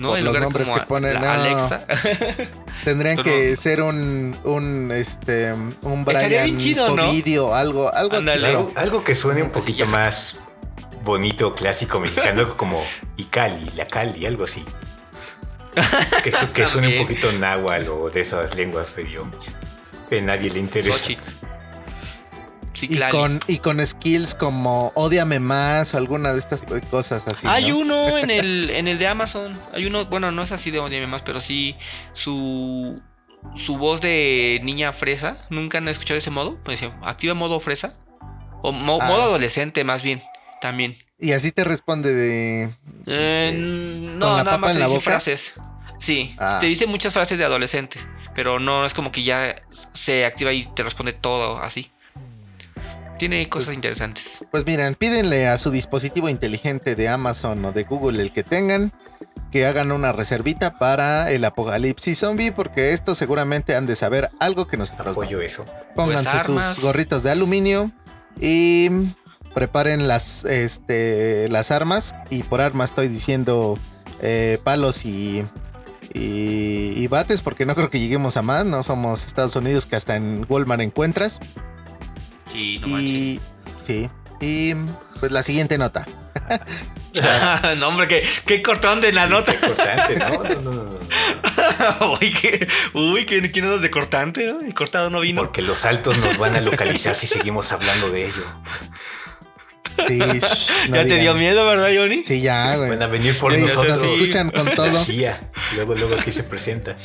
No, Por en los lugar nombres como que ponen, la no. Alexa. <laughs> Tendrían Pero- que ser un, un, este, un Brian bien chido, ¿no? Covidio, algo, algo. Algo, algo que suene un poquito más bonito, clásico mexicano, algo como Icali, la Cali, algo así. <laughs> Que, su- que suene un poquito náhuatl o de esas lenguas medio que a nadie le interesa. Xochitl. Sí, Y con, y con skills como Odiame más o alguna de estas cosas así. Hay ¿no? uno en <laughs> el, en el de Amazon. Hay uno, bueno, no es así de Odiame más, pero sí su, su voz de niña fresa. Nunca han escuchado ese modo. Pues, decía, activa modo fresa. O mo- Ah. modo adolescente, más bien. También. Y así te responde de. Eh, ¿Con no, nada más te dice boca? frases. Sí, Ah. te dice muchas frases de adolescentes. Pero no es como que ya se activa y te responde todo así. Tiene cosas interesantes. Pues miren, pídenle a su dispositivo inteligente de Amazon o de Google, el que tengan, que hagan una reservita para el apocalipsis zombie, porque estos seguramente han de saber algo que nosotros no. Apoyo eso. Pónganse Pues sus gorritos de aluminio y preparen las, este, las armas. Y por armas estoy diciendo eh, palos y, y, y bates, porque no creo que lleguemos a más. No somos Estados Unidos que hasta en Walmart encuentras. Sí, no manches. y sí. Y pues la siguiente nota. <laughs> no, hombre, qué, qué cortón de la nota. Importante, ¿no? <laughs> No, no, no, no. uy, qué, uy, qué, ¿quién es de cortante, no? El cortado no vino. Porque los altos nos van a localizar si seguimos hablando de ello. Sí, <laughs> no ya te dio miedo, ¿verdad, Johnny? Sí, ya, güey. Van a venir por nosotros. nos escuchan con todo. Luego, luego aquí se presenta.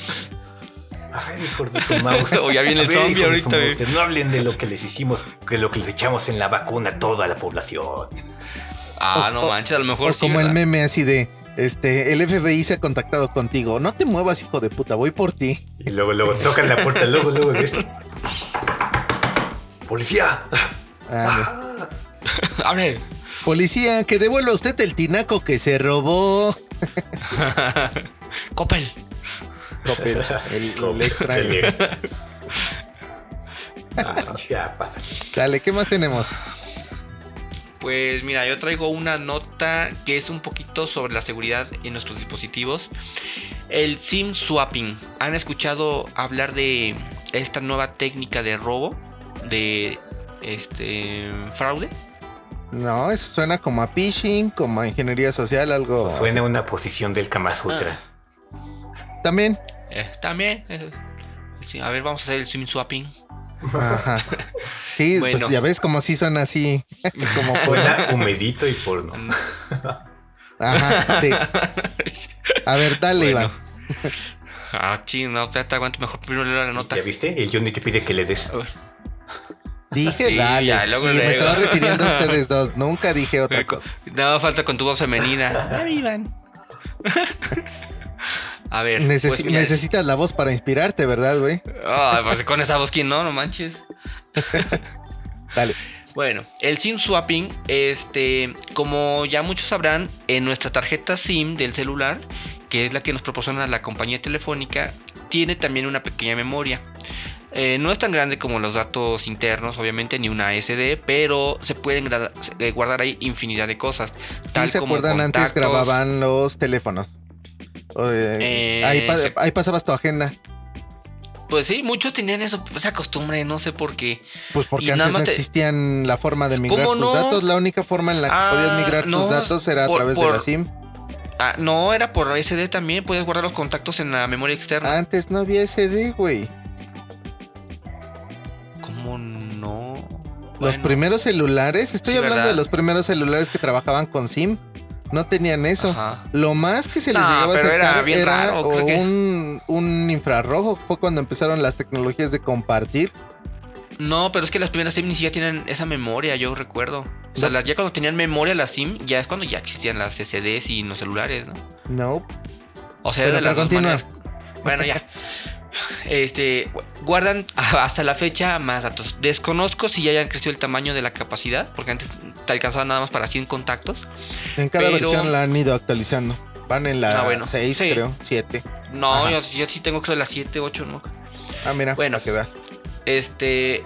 A ver, hijo de su mouse. O ya viene el zombie ahorita, mouse, No hablen de lo que les hicimos, de lo que les echamos en la vacuna a toda la población. Ah, O- no manches, a lo mejor O sí. como el meme así de, este, el FBI se ha contactado contigo. No te muevas, hijo de puta, voy por ti. Y luego, luego tocan la puerta, luego, luego de esto. ¡Policía! Ah, Ah, <laughs> A ver. Policía, que devuelva usted el tinaco que se robó. <laughs> Coppel. El, el <laughs> extra. el- <laughs> Ah, ya pasa. Dale, ¿qué más tenemos? Pues mira, yo traigo una nota que es un poquito sobre la seguridad en nuestros dispositivos. El SIM swapping. ¿Han escuchado hablar de esta nueva técnica de robo? De este fraude. No, eso suena como a phishing, como a ingeniería social, algo. Suena una posición del Kama Sutra. así. También. Eh, también. eh, sí, a ver, vamos a hacer el SIM swapping. Ajá. <laughs> Sí, Bueno. pues ya ves <laughs> como si suena así. como por. Suena humedito y porno. Mm, Ajá, sí. A ver, dale, Bueno. Iván. Ah, ching, no, espérate, aguante mejor primero leo la nota. ¿Ya viste? El Johnny te pide que le des. A ver. Dije, Sí, dale. ya, luego, y me estaba refiriendo a ustedes dos. <laughs> Nunca dije otra cosa. No, falta con tu voz femenina. Dame, Iván. A ver. Necesi- pues es- necesitas la voz para inspirarte, ¿verdad, güey? Ah, pues con esa voz, ¿quién no? No manches. <laughs> Dale. Bueno, el SIM swapping, este, como ya muchos sabrán, en nuestra tarjeta SIM del celular, que es la que nos proporciona la compañía telefónica, tiene también una pequeña memoria. Eh, no es tan grande como los datos internos, obviamente, ni una SD, pero se pueden eh, guardar ahí infinidad de cosas. Tal ¿Sí se como acuerdan? Antes grababan los teléfonos. Eh, ahí, pa- se- ahí pasabas tu agenda. Pues sí, muchos tenían eso, esa costumbre, no sé por qué. Pues porque Y antes no te- existían la forma de migrar ¿Cómo tus no? datos. La única forma en la que Ah, podías migrar no, tus datos era a por- través de la SIM. Ah, no, era por SD también, puedes guardar los contactos en la memoria externa. Antes no había SD, güey. ¿Cómo no? Los Bueno, primeros celulares, estoy Sí, hablando ¿verdad? de los primeros celulares que trabajaban con SIM. No tenían eso. ajá. Lo más que se les No, llegaba a pero era raro, o que- un, un infrarrojo. Fue cuando empezaron las tecnologías de compartir. No, pero es que las primeras SIM ni siquiera tienen esa memoria, yo recuerdo. O sea, No. las, ya cuando tenían memoria las SIM, ya es cuando ya existían las SDs y los celulares, ¿no? No. O sea, Pero de las dos maneras. Bueno, ya. <laughs> Este, guardan <laughs> hasta la fecha más datos. Desconozco si ya hayan crecido el tamaño de la capacidad, porque antes te alcanzaba nada más para 100 contactos. En cada Pero- versión la han ido actualizando. Van en la Ah, bueno. 6, Sí. creo. 7. No, yo, yo sí tengo creo las 7, 8, ¿no? Ah, mira, Bueno. para que veas. Este,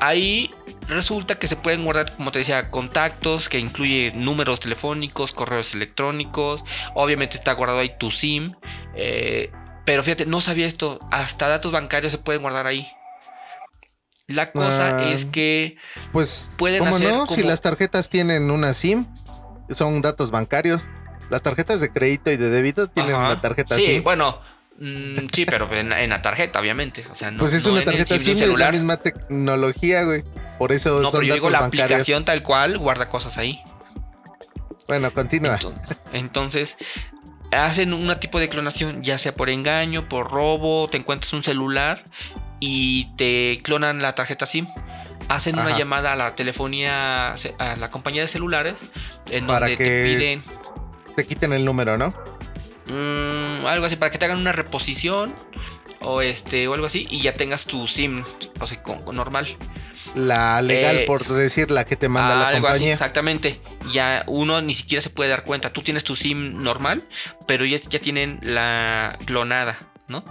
ahí resulta que se pueden guardar, como te decía, contactos, que incluye números telefónicos, correos electrónicos. Obviamente está guardado ahí tu SIM. eh, pero fíjate, no sabía esto. Hasta datos bancarios se pueden guardar ahí. La cosa Ah. es que Pues, Pueden ¿cómo hacer no? Si las tarjetas tienen una SIM, son datos bancarios. Las tarjetas de crédito y de débito tienen Ajá. una tarjeta sí, SIM. bueno, mm, sí, pero en, en la tarjeta, obviamente. O sea, no, pues es no una tarjeta SIM es la misma tecnología, güey. Por eso No, son pero yo digo la bancarios. aplicación tal cual guarda cosas ahí. Bueno, continúa. Ento- Entonces, hacen un tipo de clonación, ya sea por engaño, por robo, te encuentras un celular y te clonan la tarjeta SIM. Hacen una llamada a la telefonía, a la compañía de celulares, en Para donde que- te piden Te quiten el número, ¿no? mm, algo así, para que te hagan una reposición o este o algo así y ya tengas tu SIM, o sea, con, con normal. La legal, Eh, por decir, la que te manda la así, compañía. exactamente. Ya uno ni siquiera se puede dar cuenta. Tú tienes tu SIM normal, pero ya, ya tienen la clonada, ¿no?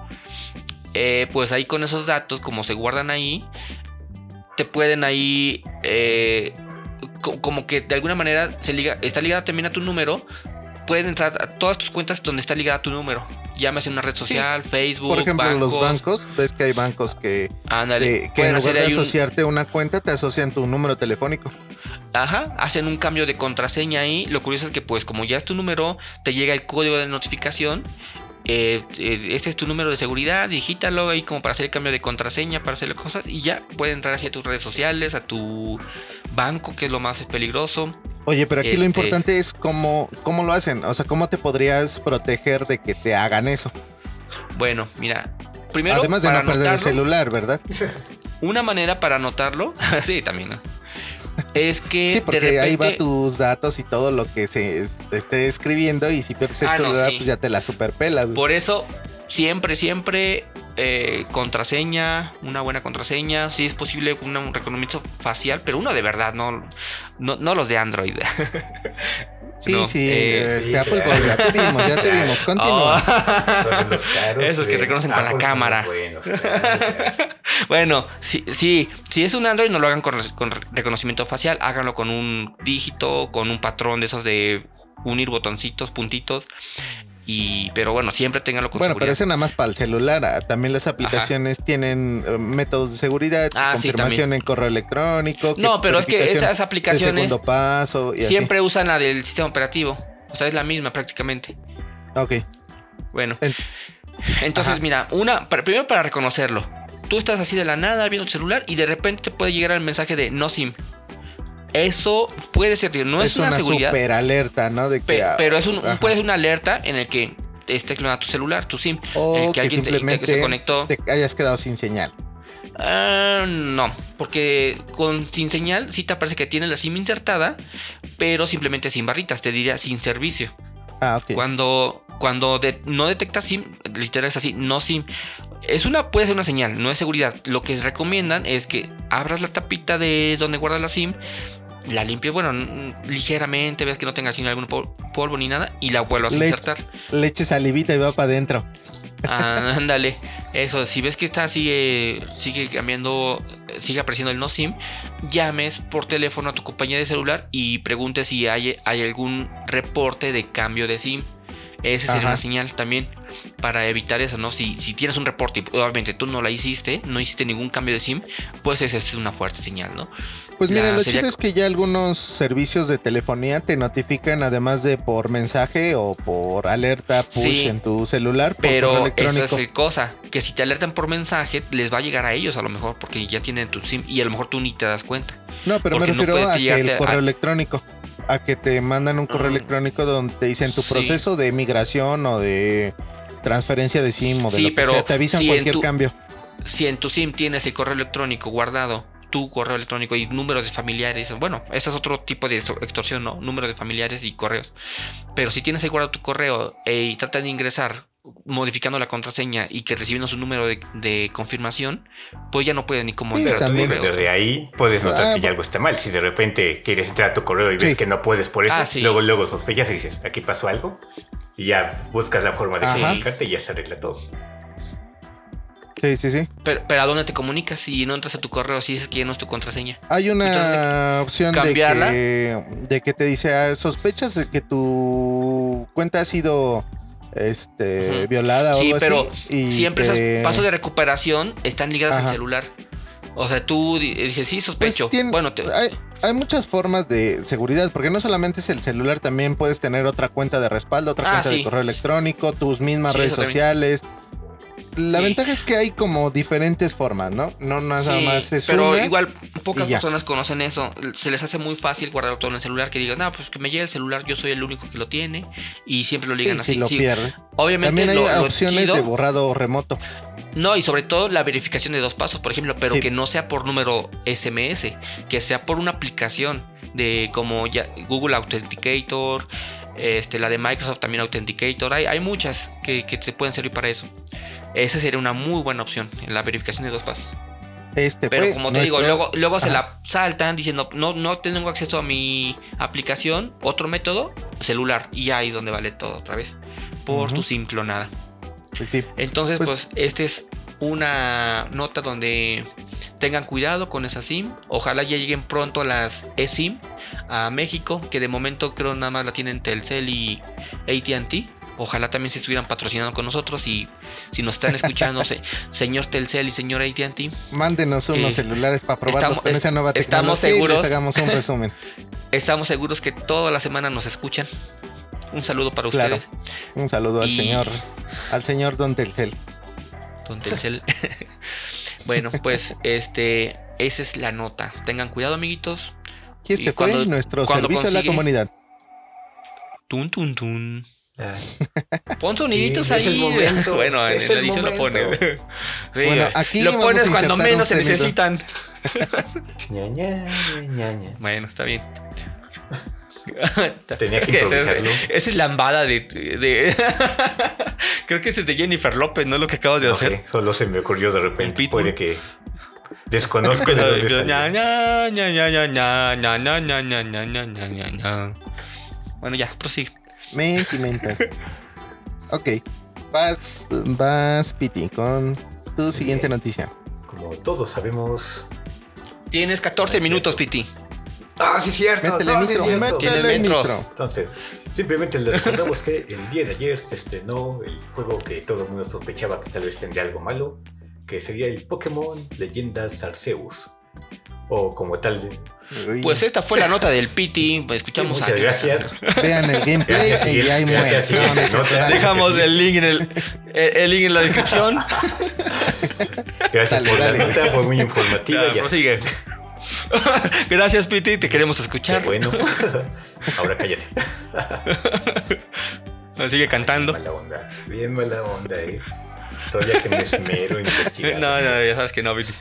Eh, pues ahí con esos datos, como se guardan ahí, te pueden ahí, eh, co- como que de alguna manera se liga, está ligada también a tu número. Pueden entrar a todas tus cuentas donde está ligada tu número. Llámese una red social, Facebook, Por ejemplo, los bancos. ves que hay bancos que, Ándale, que- que en lugar de ahí un- asociarte una cuenta, te asocian tu número telefónico. Ajá, hacen un cambio de contraseña ahí. Lo curioso es que, pues, como ya es tu número, te llega el código de notificación. eh, eh, este es tu número de seguridad, digítalo ahí como para hacer el cambio de contraseña, para hacer cosas y ya puede entrar así a tus redes sociales, a tu banco, que es lo más peligroso. Oye, pero aquí lo Este- importante es cómo, cómo lo hacen. O sea, cómo te podrías proteger de que te hagan eso. Bueno, mira, primero Además de para no perder el celular, ¿verdad? <laughs> una manera para anotarlo, <laughs> sí, también, ¿no? es que Sí, de porque ahí va tus datos y todo lo que se es- esté escribiendo. Y si pierdes el Ah, no, celular, sí. pues ya te la superpelas. Por eso, siempre, siempre eh, contraseña, una buena contraseña. Si es posible, una- un reconocimiento facial, pero uno de verdad, no, no, no los de Android. <laughs> Sí, No, sí, eh, este, sí, Apple. Boy, ya <laughs> te vimos, ya te vimos. Continúa. Oh. Son los caros, <laughs> Esos que reconocen con la cámara. buenos, bueno, sí, sí, si es un Android, no lo hagan con, con reconocimiento facial, háganlo con un dígito, con un patrón de esos de unir botoncitos, puntitos. Y, pero bueno, siempre ténganlo con Bueno, pero seguridad. eso nada más para el celular. ah, También las aplicaciones tienen eh, métodos de seguridad, Ah, confirmación en correo electrónico. No, pero es que esas aplicaciones segundo paso y siempre usan la del sistema operativo. O sea, es la misma prácticamente. Ok. Bueno. En- Entonces, Ajá. mira, una, para- primero para reconocerlo. Tú estás así de la nada viendo tu celular y de repente te puede llegar el mensaje de no SIM. Eso puede ser, no es, es una, una seguridad, super alerta, ¿no? De que, pe- pero es un, puede ser una alerta en el que esté clonado tu celular, tu SIM. O el que, que alguien te- simplemente te- se conectó. te hayas quedado sin señal. Ah, no, porque con sin señal sí te parece que tiene la SIM insertada, pero simplemente sin barritas, te diría sin servicio. Ah, ok. Cuando, cuando de- no detecta SIM, literal es así, no SIM. Es una, puede ser una señal, no es seguridad. Lo que recomiendan es que abras la tapita de donde guardas la SIM, la limpies, bueno, ligeramente, ves que no tenga así algún pol- polvo ni nada, y la vuelvas a insertar. Le eches salivita y va para adentro. Ah, <laughs> ándale. Eso, si ves que está sigue, sigue cambiando, sigue apareciendo el no SIM, llames por teléfono a tu compañía de celular y preguntes si hay, hay algún reporte de cambio de SIM. Esa sería Ajá. una señal también para evitar eso, ¿no? Si, si tienes un reporte y obviamente tú no la hiciste, no hiciste ningún cambio de SIM, pues esa es una fuerte señal, ¿no? Pues mira, La lo sería- chido es que ya algunos servicios de telefonía te notifican además de por mensaje o por alerta push Sí. en tu celular por Pero eso es el cosa, que si te alertan por mensaje, les va a llegar a ellos a lo mejor, porque ya tienen tu SIM y a lo mejor tú ni te das cuenta. No, pero me no refiero puede a que el correo a- electrónico. A que te mandan un correo electrónico donde te dicen tu Sí. proceso de migración o de transferencia de SIM o de Sí, lo que pero sea. Te avisan si cualquier tu- cambio. si en tu SIM tienes el correo electrónico guardado, tu correo electrónico y números de familiares, bueno, ese es otro tipo de extor- extorsión, ¿no? Números de familiares y correos. Pero si tienes ahí guardado tu correo eh, y tratan de ingresar modificando la contraseña y que recibiendo su número de, de confirmación, pues ya no puedes ni cómo Sí, entrar a tu también. correo. Desde ahí puedes notar Ah, que ya algo está mal. Si de repente quieres entrar a tu correo y ves Sí. que no puedes por eso, Ah, sí. luego luego sospechas y dices, aquí pasó algo. Y ya buscas la forma de Ajá. comunicarte y ya se arregla todo. Sí, sí, sí. Pero, pero ¿a dónde te comunicas? Si no entras a tu correo, si dices que ya no es tu contraseña. Hay una Entonces, opción de cambiarla. que, de que te dice, ah, sospechas de que tu cuenta ha sido este, Ujú. violada o Sí, algo pero así. y Siempre te- esos pasos de recuperación están ligados al celular. O sea, tú di- dices, sí, Pues sospecho. tiene- bueno, te- hay, hay muchas formas de seguridad, porque no solamente es el celular, también puedes tener otra cuenta de respaldo, otra Ah, cuenta de correo electrónico, tus mismas Sí, redes también. La Sí. ventaja es que hay como diferentes formas, ¿no? No nada sí, más es pero una. igual pocas personas conocen eso. Se les hace muy fácil guardar todo en el celular. Que digan, no, pues que me llegue el celular, yo soy el único que lo tiene. Y siempre lo ligan así. si lo Sí, pierdes. Obviamente También hay lo, opciones de borrado remoto. No, y sobre todo la verificación de dos pasos, por ejemplo, pero que no sea por número SMS, que sea por una aplicación de como ya Google Authenticator, este, la de Microsoft también Authenticator, hay, hay muchas que, que te pueden servir para eso. Esa sería una muy buena opción, la verificación de dos pasos. Este Pero fue como te digo, luego, luego se la saltan diciendo, no, no tengo acceso a mi aplicación, otro método, celular, y ahí es donde vale todo otra vez, por tu simple nada. Sí, sí. Entonces, Pues- pues, esta es una nota donde tengan cuidado con esa SIM. Ojalá ya lleguen pronto las eSIM a México, que de momento creo nada más la tienen Telcel y ATT. Ojalá también se estuvieran patrocinando con nosotros y si nos están escuchando, <laughs> se- señor Telcel y señor ATT, Mándenos unos que celulares para probarlos estamos- con esa nueva estamos tecnología y seguros. les hagamos un <laughs> resumen. estamos seguros que toda la semana nos escuchan. Un saludo para Claro. ustedes, Un saludo al señor, al señor Don Telcel. don Telcel. <laughs> bueno, pues este, esa es la nota. Tengan cuidado, amiguitos. Y este Y fue cuando- nuestro cuando servicio a la comunidad. Tun, tun, tun. Pon soniditos ahí. Bueno, en, en la edición lo pone. Aquí lo pones cuando menos se necesitan. bueno, está bien. Tenía que improvisarlo. Esa es, es lambada de... Creo que ese es de Jennifer López, ¿no? Lo que acabas de hacer. Solo se me ocurrió de repente. Puede que... Desconozco Bueno, ya, prosigue. Mentimentas. ok. Vas, vas, Piti, con tu siguiente bien. noticia. Como todos sabemos. Tienes 14 minutos, Piti. ¡Ah, sí, es cierto! Métele no, sí nitro, métele metro. nitro. Entonces, simplemente les recordamos que el día de ayer se estrenó el juego que todo el mundo sospechaba que tal vez tendría algo malo, que sería el Pokémon Leyendas Arceus. O como tal. Pues esta fue la nota del Piti. Escuchamos Muchas a gracias. Vean el gameplay Gracias, y ahí muere. No, no. Dejamos el link en el, el- el link en la descripción. <laughs> Gracias Dale, por dale. la nota, fue muy informativa. Ya, ya. prosigue. <laughs> Gracias, Piti. Te queremos Qué escuchar. bueno. <laughs> Ahora cállate. Sigue cantando. Mala onda. Bien mala onda, eh. Todavía que me esmero en investigar. No, no, ya sabes que no, Piti.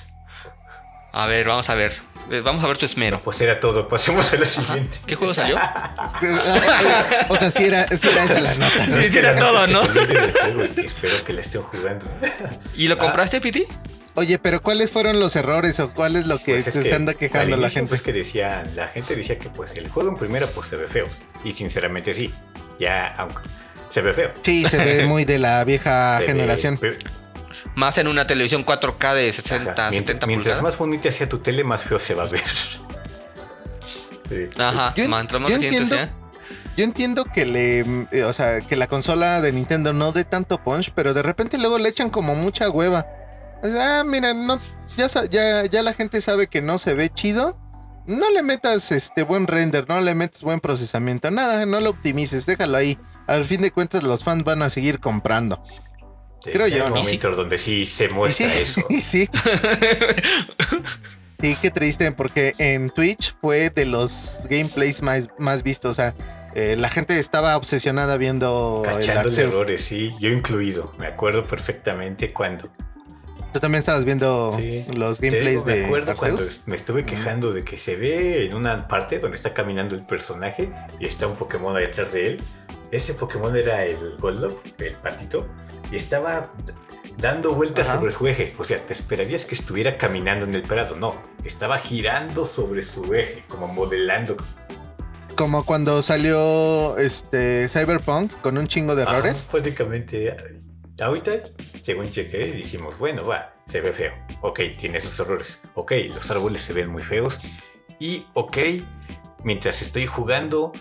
A ver, vamos a ver. Eh, Vamos a ver tu esmero. Pues era todo. Pasemos a la siguiente. ¿Qué juego salió? <laughs> o sea, sí era, sí era esa la nota. Sí, sí era todo, ¿no? Espero que la estén jugando. ¿Y lo compraste, Piti? Oye, pero ¿cuáles fueron los errores o cuál es lo que Pues es se que anda quejando la gente? Pues que decían, la gente decía que pues el juego en primera pues se ve feo. Y sinceramente sí. Ya, aunque se ve feo. Sí, se ve muy de la vieja Se generación. ve- Más en una televisión 4K de 60, ajá, mient- 70 mientras pulgadas. más bonita sea tu tele, más feo se va a ver. <laughs> Sí. Ajá, Yo mientras entiendo-. Yo entiendo que le, eh, o sea, que la consola de Nintendo no dé tanto punch, pero de repente luego le echan como mucha hueva. O sea, ah, mira, no, ya, ya, ya la gente sabe que no se ve chido. No le metas este buen render, no le metas buen procesamiento, nada, no lo optimices, déjalo ahí. Al fin de cuentas los fans van a seguir comprando. Creo yo, ¿no? momentos donde sí se muestra sí, eso. y <laughs> sí. <laughs> Sí, qué triste, porque en Twitch fue de los gameplays más, más vistos. O sea, eh, la gente estaba obsesionada viendo Cachando errores, sí. Yo incluido. Me acuerdo perfectamente cuando. Tú también estabas viendo Sí. los gameplays digo, me de acuerdo cuando Arceus. me estuve quejando de que se ve en una parte donde está caminando el personaje y está un Pokémon ahí detrás de él. Ese Pokémon era el Golduck, el patito, y estaba dando vueltas Ajá. sobre su eje. O sea, te esperarías que estuviera caminando en el prado. No, estaba girando sobre su eje, como modelando. Como cuando salió este Cyberpunk con un chingo de errores. Ah, prácticamente. Ahorita, según chequé, dijimos, bueno, va, se ve feo. Ok, tiene sus errores. Ok, los árboles se ven muy feos. Y, ok, mientras estoy jugando,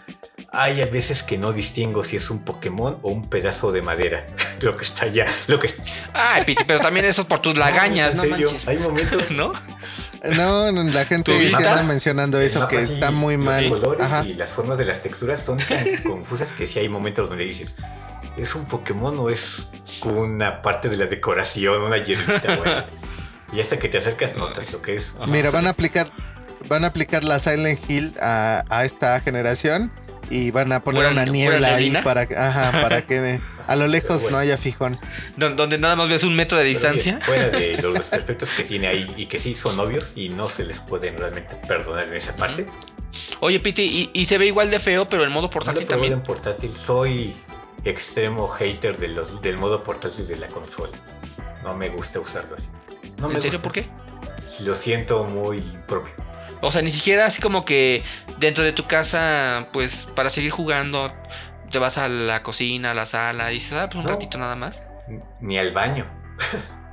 hay a veces que no distingo si es un Pokémon o un pedazo de madera. <laughs> lo que está allá. Lo que... Ay, Piti, pero también eso es por tus <laughs> lagañas, en no, serio, manches. Hay momentos <laughs> ¿No? No, no, la gente anda mencionando eso, que está muy los mal. colores Ajá. y las formas de las texturas son tan confusas que sí hay momentos donde dices, ¿es un Pokémon o es una parte de la decoración, una hierbita? güey?" Y hasta que te acercas notas lo que es. Mira, van a aplicar, van a aplicar la Silent Hill a, a esta generación y van a poner ¿Pura- una niebla ahí para, que- ajá, para que a lo lejos Bueno. no haya fijón. Don- Donde nada más ves un metro de distancia. fuera de <laughs> los desperfectos que tiene ahí y que sí son obvios y no se les pueden realmente perdonar en esa parte. Oye, Piti, y, y se ve igual de feo, pero en modo No portátil probé también. en portátil. Soy extremo hater de los, del modo portátil de la consola. No me gusta usarlo así. No me ¿En serio? gusta. ¿Por qué? Lo siento muy propio. O sea, ni siquiera así como que dentro de tu casa, pues para seguir jugando, te vas a la cocina, a la sala, y dices, ah, pues un No. ratito nada más. Ni al baño.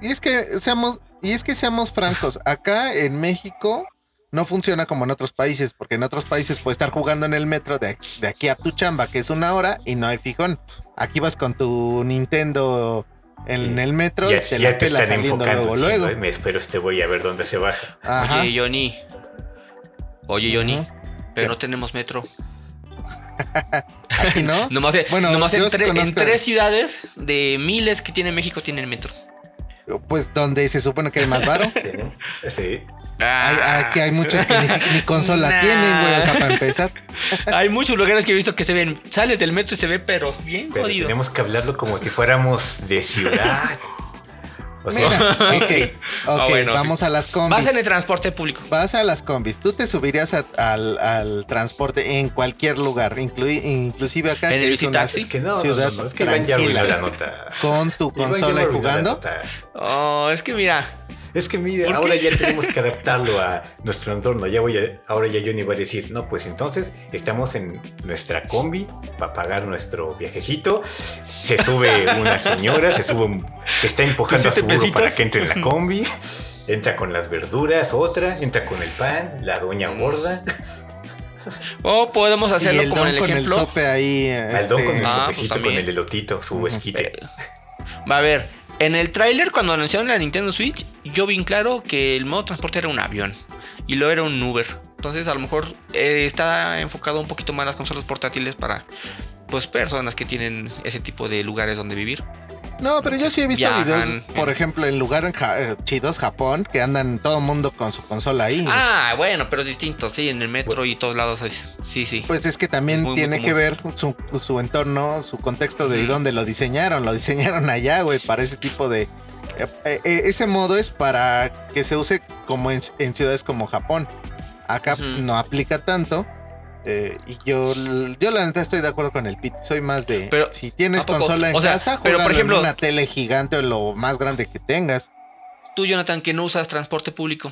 Y es que seamos, y es que seamos francos, acá en México no funciona como en otros países, porque en otros países puedes estar jugando en el metro de, de aquí a tu chamba, que es una hora, y no hay fijón. Aquí vas con tu Nintendo en el metro ya y te ya la pelas saliendo luego, un chingo, luego. ¿eh? Me espero este voy a ver dónde se baja. Ajá. Oye, Johnny. Oye, Johnny. Pero ¿Qué? no tenemos metro. Aquí no. <laughs> Nomás, en- Bueno, nomás en, tre- en tres ciudades de miles que tiene México tienen metro. Pues donde se supone que hay más varo. <laughs> Sí. Hay, Ah, aquí hay muchos que ni, consola Nah. tienen, güey, o sea, para empezar. <laughs> hay muchos lugares que he visto que se ven. Sales del metro y se ve, pero bien Pero jodido. tenemos que hablarlo como si fuéramos de ciudad. Sea, Mira, ok, ok, <laughs> Ah, bueno, vamos a las combis. Vas en el transporte público. Vas a las combis. Tú te subirías a- al, al transporte en cualquier lugar, inclui- inclusive acá ¿En el Bicitaxi? es que no, no, ciudad no, no, es que ya tranquila, la nota. con tu consola y jugando. Oh, es que mira. Es que mira, ¿Por ahora qué? ya tenemos que adaptarlo a nuestro entorno. Ya voy a, ahora ya Johnny va a decir, no, pues entonces estamos en nuestra combi para pagar nuestro viajecito. Se sube una señora, se sube un, está empujando a su burro para que entre en la <laughs> combi. Entra con las verduras, otra, entra con el pan, la doña gorda, O podemos hacerlo el como en el con el ejemplo. sope ahí. al don con el este, Ah, pues sopecito, con el elotito, su esquite. Va a ver, en el tráiler cuando anunciaron la Nintendo Switch, yo vi claro que el modo transporte era un avión y lo era un Uber. Entonces a lo mejor eh, está enfocado un poquito más las consolas portátiles para pues personas que tienen ese tipo de lugares donde vivir. No, pero yo sí he visto Viajan, videos, por ejemplo, en lugares ja- eh, chidos, Japón, que andan todo el mundo con su consola ahí. Ah, bueno, pero es distinto, sí, en el metro y todos lados es- sí, sí. Pues es que también Muy, tiene que ver su, su entorno, su contexto de Ujú. dónde lo diseñaron. Lo diseñaron <laughs> allá, güey, para ese tipo de... eh, eh, ese modo es para que se use como en, en ciudades como Japón. Acá no aplica tanto. Eh, y yo, yo la neta estoy de acuerdo con el Pit. Soy más de... Pero, si tienes consola en O sea, casa, pero, por en ejemplo- una tele gigante o lo más grande que tengas. Tú, Jonathan, que no usas transporte público.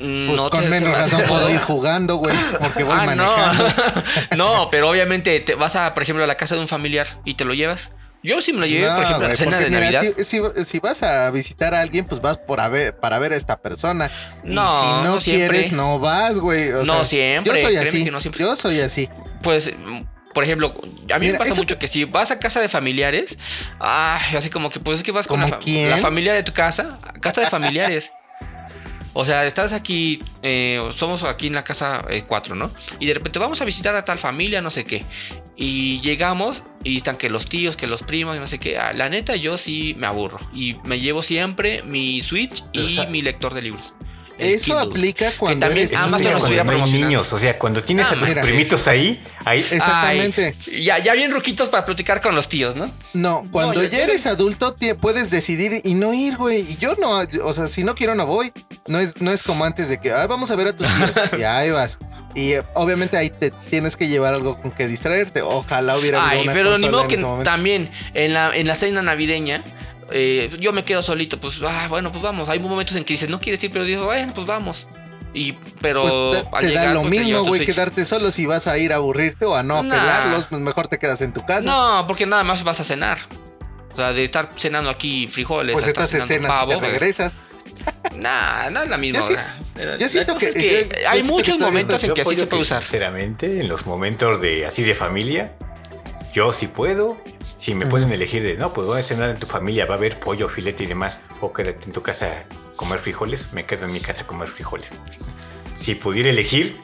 mm, Pues no con te- menos hace razón puedo ir <laughs> jugando, güey, porque voy Ah, manejando. no. <laughs> no, pero obviamente te vas a, por ejemplo, a la casa de un familiar y te lo llevas. Yo sí me lo llevé, No, por ejemplo, a la cena de mira, Navidad. Si, si- si vas a visitar a alguien, pues vas por a ver, para ver a esta persona. Y No, si no, quieres, no vas, güey. O No sea, siempre, Yo soy así. no siempre. Yo soy así. Pues, por ejemplo, a mí Mira, me pasa mucho que si vas a casa de familiares, ay, así como que pues es que vas con la, ¿Como fa- quién? la familia de tu casa, casa de familiares. O sea, estás aquí, eh, somos aquí en la casa eh, cuatro, ¿no? Y de repente vamos a visitar a tal familia, no sé qué. Y llegamos y están que los tíos, que los primos, no sé qué. Ah, la neta, yo sí me aburro. Y me llevo siempre mi Switch Pero, y mi lector de libros. Eso Kindle. aplica cuando también eres Amazon es lo niño, cuando estuviera no hay promocionando. niños, o sea, cuando tienes Ah, a tus mira. primitos ahí, ahí Exactamente. Ay, ya, ya bien ruquitos para platicar con los tíos, ¿no? No, cuando ya eres adulto puedes decidir y no ir, güey. Y yo no, o sea, si no quiero no voy. No es, no es como antes de que, "Ay, vamos a ver a tus tíos. <laughs> y ahí vas. Y eh, obviamente ahí te tienes que llevar algo con que distraerte. Ojalá hubiera habido Ay, una pero ni modo en que también en la, en la cena navideña eh, yo me quedo solito, pues, ah, bueno, pues vamos. Hay momentos en que dices, no quieres ir, pero digo, bueno, pues vamos. Y, pero Pues te, al te llegar, da lo pues, mismo, güey, quedarte solo si vas a ir a aburrirte o a no Nah. pelarlos, pues mejor te quedas en tu casa. No, porque nada más vas a cenar. O sea, de estar cenando aquí frijoles, Pues a estar estas cenando escenas y pavo. te regresas. Nah, no es la misma. Yo sí- yo la siento que- es que yo- yo hay muchos que momentos en que así se puede usar. Sinceramente, en los momentos de así de familia, yo sí puedo. Si me pueden elegir de, no, pues voy a cenar en tu familia, va a haber pollo, filete y demás, o quédate en tu casa a comer frijoles, me quedo en mi casa a comer frijoles. Si pudiera elegir,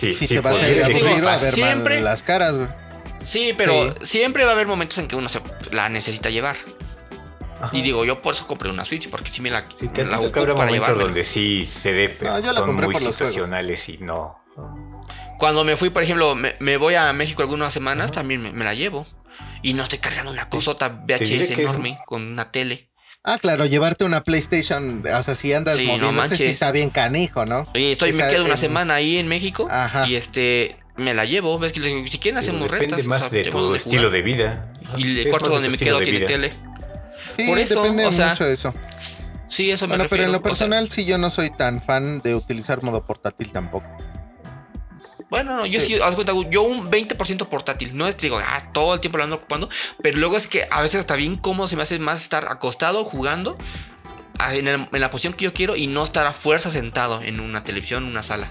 sí, Si sí te vas a ir a Digo, elegir, aburrir a ver siempre- mal las caras, güey. Sí, pero Sí. siempre va a haber momentos en que uno se la necesita llevar. Ajá. Y digo, yo por eso compré una Switch, porque sí me la, Sí, te, la te ocupo habrá para momentos llevarme. donde sí se dé, pero No, yo la son compré muy por juegos. y no. Cuando me fui, por ejemplo, me, me voy a México algunas semanas, también me, me la llevo. Y no estoy cargando una cosota VHS enorme con una tele. Ah, claro, llevarte una PlayStation, o sea, si andas Sí, no moviéndote, sí manches. está bien canijo, ¿no? Oye, estoy, me quedo una en- semana ahí en México Ajá. y este me la llevo. ¿Ves que si quieren hacemos depende retas? más o sea, de tu estilo de vida. Y el Es cuarto donde me quedo tiene vida. tele. Sí, Por eso, depende o sea, mucho de eso. Sí, eso me Bueno, pero en lo o sea, personal, sí, yo no soy tan fan de utilizar modo portátil tampoco. Bueno, no, yo sí, haz cuenta, yo un 20% portátil. No es, digo, ah, todo el tiempo lo ando ocupando. Pero luego es que a veces está bien cómodo, se me hace más estar acostado jugando ah, en, el- en la posición que yo quiero y no estar a fuerza sentado en una televisión, en una sala.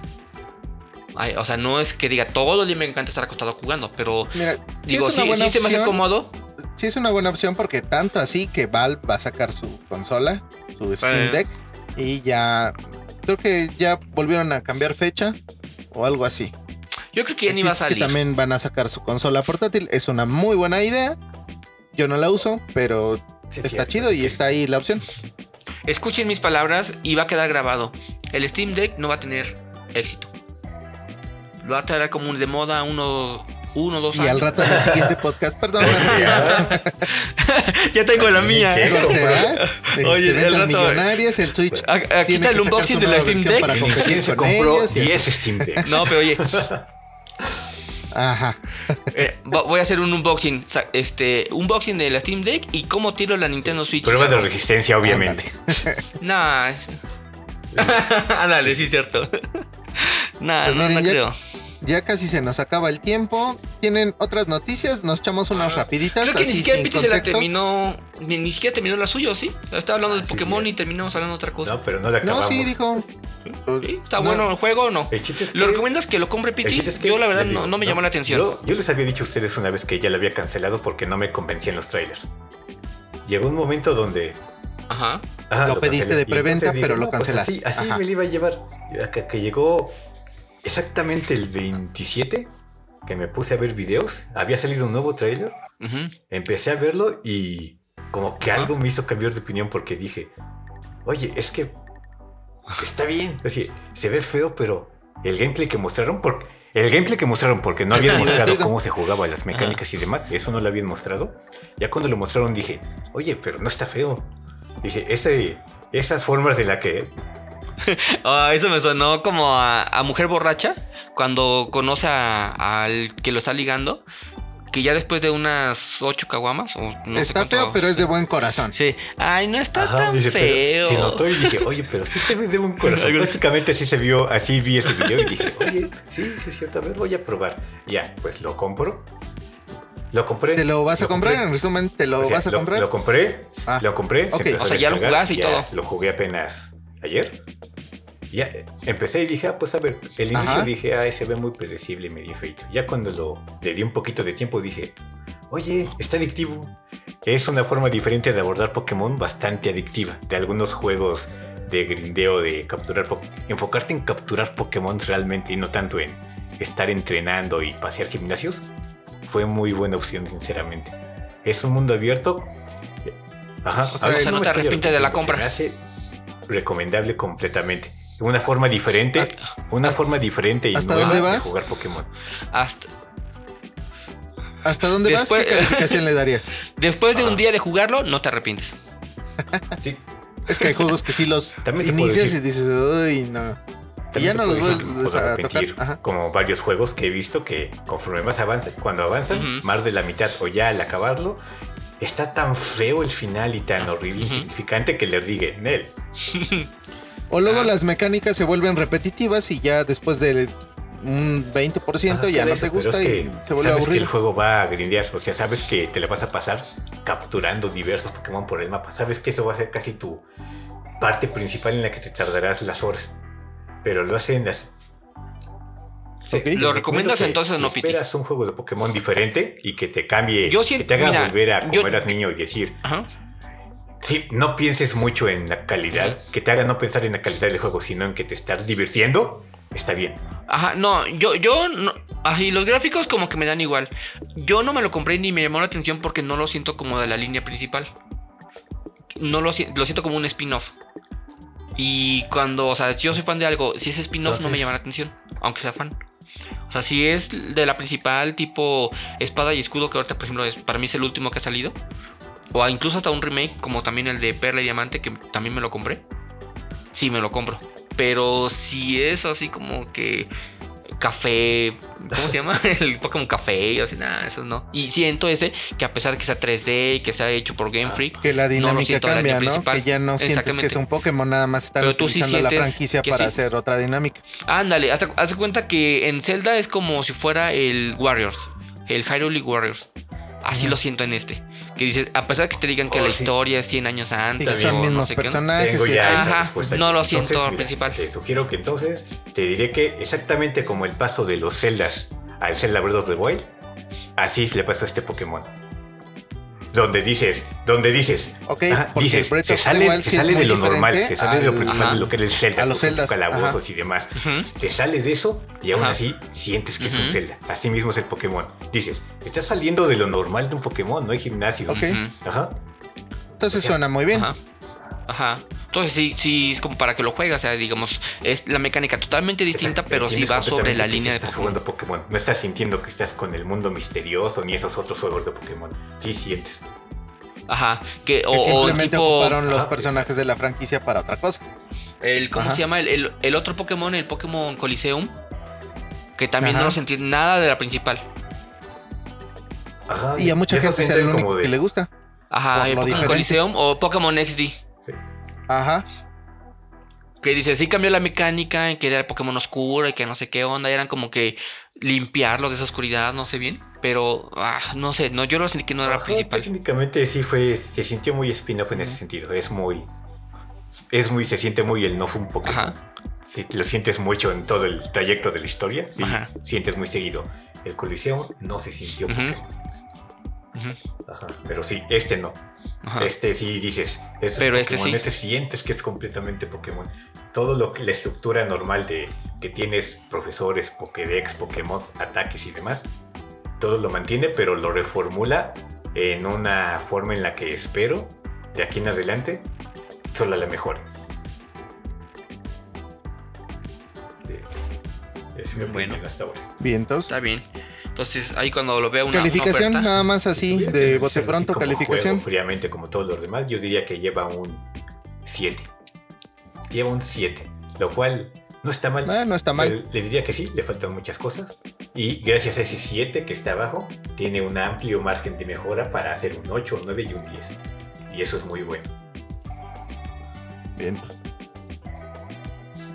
Ay, o sea, no es que diga todo el día me encanta estar acostado jugando, pero Mira, sí digo, sí, sí se me hace cómodo. Sí es una buena opción porque tanto así que Valve va a sacar su consola, su Steam Eh. Deck, y ya creo que ya volvieron a cambiar fecha o algo así. Yo creo que ya ni va a es que salir. también van a sacar su consola portátil, es una muy buena idea. Yo no la uso, pero Sí, está cierto, chido y sí. está ahí la opción. Escuchen mis palabras y va a quedar grabado. El Steam Deck no va a tener éxito. Lo va a traer como un de moda uno, uno dos Y años. al rato en el siguiente podcast, perdón, <laughs> <laughs> ya tengo la mía. ¿Qué? Oye, Oye, este, el rato- millonarias, el Switch. Aquí está el unboxing de la Steam Deck. para Y competir con compró ellos y así. 10 Steam Deck. No, pero oye, Ajá. <laughs> eh, vo- voy a hacer un unboxing. Este, unboxing de la Steam Deck y cómo tiro la Nintendo Switch. Prueba de resistencia, obviamente. Nah. <laughs> <laughs> Ándale, sí, cierto. nah, Pues no, miren, no ya- creo. Ya casi se nos acaba el tiempo. ¿Tienen otras noticias? Nos echamos unas rapiditas. Ah, Creo que ni siquiera Piti se la terminó. Ni, ni siquiera terminó la suya, ¿sí? Estaba hablando de sí, Pokémon sí. y terminamos hablando de otra cosa. No, pero no la No, acabamos. sí, dijo. ¿Sí? ¿Está No. bueno el juego o no? El ¿Lo que- recomiendas que lo compre Piti? es que- Yo la verdad digo, no, no me llamó la atención. Yo, yo les había dicho a ustedes una vez que ya la había cancelado porque no me convencían los trailers. Llegó un momento donde Ajá. Ajá, Lo pediste cancelé. de preventa, pero lo no, pues cancelaste. así así me lo iba a llevar. Hasta que llegó exactamente el 27 que me puse a ver videos. Había salido un nuevo trailer. Empecé a verlo y como que algo me hizo cambiar de opinión porque dije, oye, es que está bien. Es decir, se ve feo, pero el gameplay que mostraron, por, el gameplay que mostraron porque no habían <laughs> mostrado cómo se jugaba, las mecánicas y demás, eso no lo habían mostrado. Ya cuando lo mostraron dije, oye, pero no está feo. Dice, ese, esas formas de la que... <laughs> Ah, eso me sonó como a, a mujer borracha cuando conoce a- al que lo está ligando. Que ya después de unas ocho caguamas o no sé Está cuánto. feo, pero es de buen corazón. Sí. Ay, no está Ajá, tan dice, feo. Se notó y dije, oye, pero sí se ve de un corazón. Prácticamente así se vio, así vi ese video y dije, oye, sí, sí es cierto, a ver, voy a probar. Ya, pues lo compro. Lo compré. ¿Te lo vas a comprar? compré. En resumen, ¿te lo O sea, vas a comprar? Lo compré, Ah, lo compré. se ok. empezó O sea, ya lo jugaste y ya todo. Lo jugué apenas ayer. Ya empecé y dije, ah, pues a ver, el inicio Ajá. dije, ay, se ve muy predecible, medio feito. Ya cuando lo, le di un poquito de tiempo dije, oye, está adictivo. Es una forma diferente de abordar Pokémon bastante adictiva. De algunos juegos de grindeo, de capturar, po- enfocarte en capturar Pokémon realmente y no tanto en estar entrenando y pasear gimnasios, fue muy buena opción, sinceramente. Es un mundo abierto. Ajá. O sea, no me te arrepientes de la compra. se me hace recomendable completamente. Una forma diferente, Hasta- una forma diferente y ¿hasta nueva dónde de vas? jugar Pokémon. Hasta, ¿Hasta dónde Después- vas? ¿Qué calificación le darías? <laughs> después de un Ajá. día de jugarlo, no te arrepientes. Sí, Es que hay juegos que sí los También inicias y dices, uy, no. Y ya no los vuelves a tocar. Ajá. Como varios juegos que he visto que conforme más avanzan, cuando avanzan, Ujú. más de la mitad o ya al acabarlo, está tan feo el final y tan horrible y Ujú. significante que le diga, Nel, <laughs> O luego Ah. las mecánicas se vuelven repetitivas y ya después de un 20% Ah, ya no te gusta es y que se vuelve sabes que aburrido. el juego va a grindear, o sea, sabes que te la vas a pasar capturando diversos Pokémon por el mapa. Sabes que eso va a ser casi tu parte principal en la que te tardarás las horas. Pero lo hacen. Sí, ¿Lo recomiendas que entonces no, Piti? Esperas un juego de Pokémon diferente y que te cambie, Yo que siento- te haga mira, volver a como yo- eras niño y decir, Ajá. Sí, no pienses mucho en la calidad, que te haga no pensar en la calidad del juego, sino en que te estás divirtiendo, está bien. Ajá, no, yo, yo, no, así, los gráficos como que me dan igual. Yo no me lo compré ni me llamó la atención porque no lo siento como de la línea principal. No lo, lo siento como un spin-off. Y cuando, o sea, si yo soy fan de algo, si es spin-off no me llama la atención, aunque sea fan. O sea, si es de la principal, tipo espada y escudo, que ahorita, por ejemplo, es, para mí es el último que ha salido. O incluso hasta un remake, como también el de Perla y Diamante, que también me lo compré. Sí, me lo compro. Pero si es así como que café, ¿cómo se llama? <laughs> El Pokémon Café, o así, nada, eso no. Y siento ese que a pesar de que sea 3D y que sea hecho por Game Ah, Freak, Que la dinámica la cambia, ¿no? Que ya no sientes que es un Pokémon, nada más están Pero tú sí utilizando la sientes franquicia para sí. hacer otra dinámica. ándale, hasta, haz de cuenta que en Zelda es como si fuera el Warriors, el Hyrule Warriors. Así lo siento en este. Que dices, a pesar de que te digan que Oh, la sí. historia es 100 años Y antes, que Está son o no sé qué. personajes. Ajá, no lo Entonces, siento mira, principal. Te sugiero que entonces te diré que exactamente como el paso de los Zeldas al Zelda Breath of the Wild, así le pasó a este Pokémon. Donde dices, donde dices, Ok, ajá, porque dices, se sale, se es sale de lo normal, te sale de lo al- principal Ajá. de lo que era el Zelda, a los calabozos y demás. Te sale de eso y aún así sientes que es un. Zelda. Así mismo es el Pokémon. Dices, estás saliendo de lo normal de un Pokémon, no hay gimnasio. Ok. Ujú. Ajá. Entonces O sea, suena muy bien. Ajá. Ajá. Entonces sí, sí, es como para que lo juegues. O sea, digamos, es la mecánica totalmente distinta, pero sí va sobre la que línea de estás Pokémon. jugando Pokémon. No estás sintiendo que estás con el mundo misterioso ni esos otros juegos de Pokémon. Sí sientes. Ajá. Que, Que o, o simplemente tipo. ocuparon los Ajá. personajes de la franquicia para otra cosa. El, ¿Cómo Ajá. se llama? El, el- el otro Pokémon, el Pokémon Coliseum. Que también Ajá. no sentí nada de la principal. Ajá, Y a mucha gente es el único de- que le gusta. Ajá, el Pokémon diferente. Coliseum o Pokémon XD. Ajá. Que dice, sí cambió la mecánica, en que era el Pokémon oscuro y que no sé qué onda. Eran como que limpiarlos de esa oscuridad, no sé bien. Pero, ah, no sé, no, yo lo sentí que no era Ajá, principal. Técnicamente sí fue, se sintió muy spin-off en ese sentido. Es muy, es muy, se siente muy el no fue un Pokémon. Ajá. Sí, lo sientes mucho en todo el trayecto de la historia. Sí, Ajá. sientes muy seguido. El Coliseo no se sintió Ujú. Ajá, pero sí, este no. ajá. Este sí dices, este Pero es este Pokémon, sí. este sientes que es completamente Pokémon. Todo lo que la estructura normal de que tienes profesores, Pokédex, Pokémon, ataques y demás, todo lo mantiene, pero lo reformula en una forma en la que espero de aquí en adelante solo la mejor. Es mi Bueno. opinión hasta ahora. Bien, entonces. Está bien. Entonces, ahí cuando lo vea una, una Calificación, oferta, nada más así, de bote pronto, como calificación. juego fríamente como todos los demás, yo diría que lleva un 7. Lleva un 7, lo cual no está mal. Ah, no está mal. Le diría que sí, le faltan muchas cosas. Y gracias a ese 7 que está abajo, tiene un amplio margen de mejora para hacer un 8, un 9 y un 10. Y eso es muy bueno. Bien.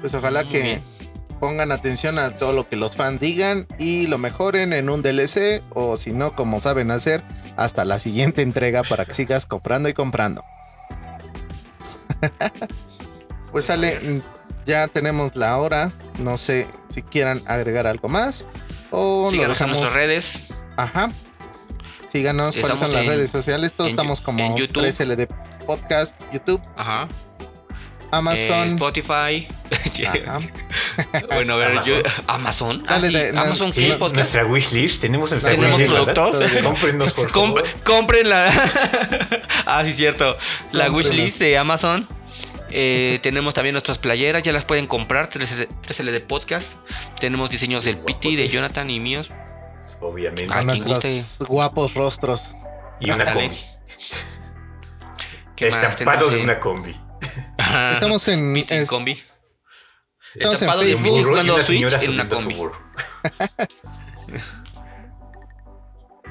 Pues ojalá Muy que bien. Pongan atención a todo lo que los fans digan y lo mejoren en un DLC o si no, como saben hacer, hasta la siguiente entrega para que sigas comprando y comprando. <laughs> pues sale, ya tenemos la hora. No sé si quieran agregar algo más o síganos en nuestras redes. Ajá. Síganos, ¿cuáles Estamos son las en- redes sociales? Todos en estamos como en YouTube. 3LD Podcast, YouTube, Ajá. Amazon. Eh, Spotify. <laughs> Bueno, a ver, Amazon. yo. Amazon. Ah, Dale, sí. dale, Amazon, Sí, ¿qué? Podcast. nuestra wishlist, tenemos nuestra ¿Tenemos productos? Por <laughs> Com- favor. compren la. <laughs> ah, sí, cierto. La wishlist de Amazon. Eh, tenemos también nuestras playeras, ya las pueden comprar. 3L, 3L de podcast. Tenemos diseños del Piti, de. Jonathan y míos. Obviamente. a Ay, quien nuestros guapos rostros. y una ándale. combi. ¿Qué más Estampado tenemos de una combi. Estamos en, Piti es- combi. Estampado de Facebook. Piti burro y jugando Switch en una combi. <laughs>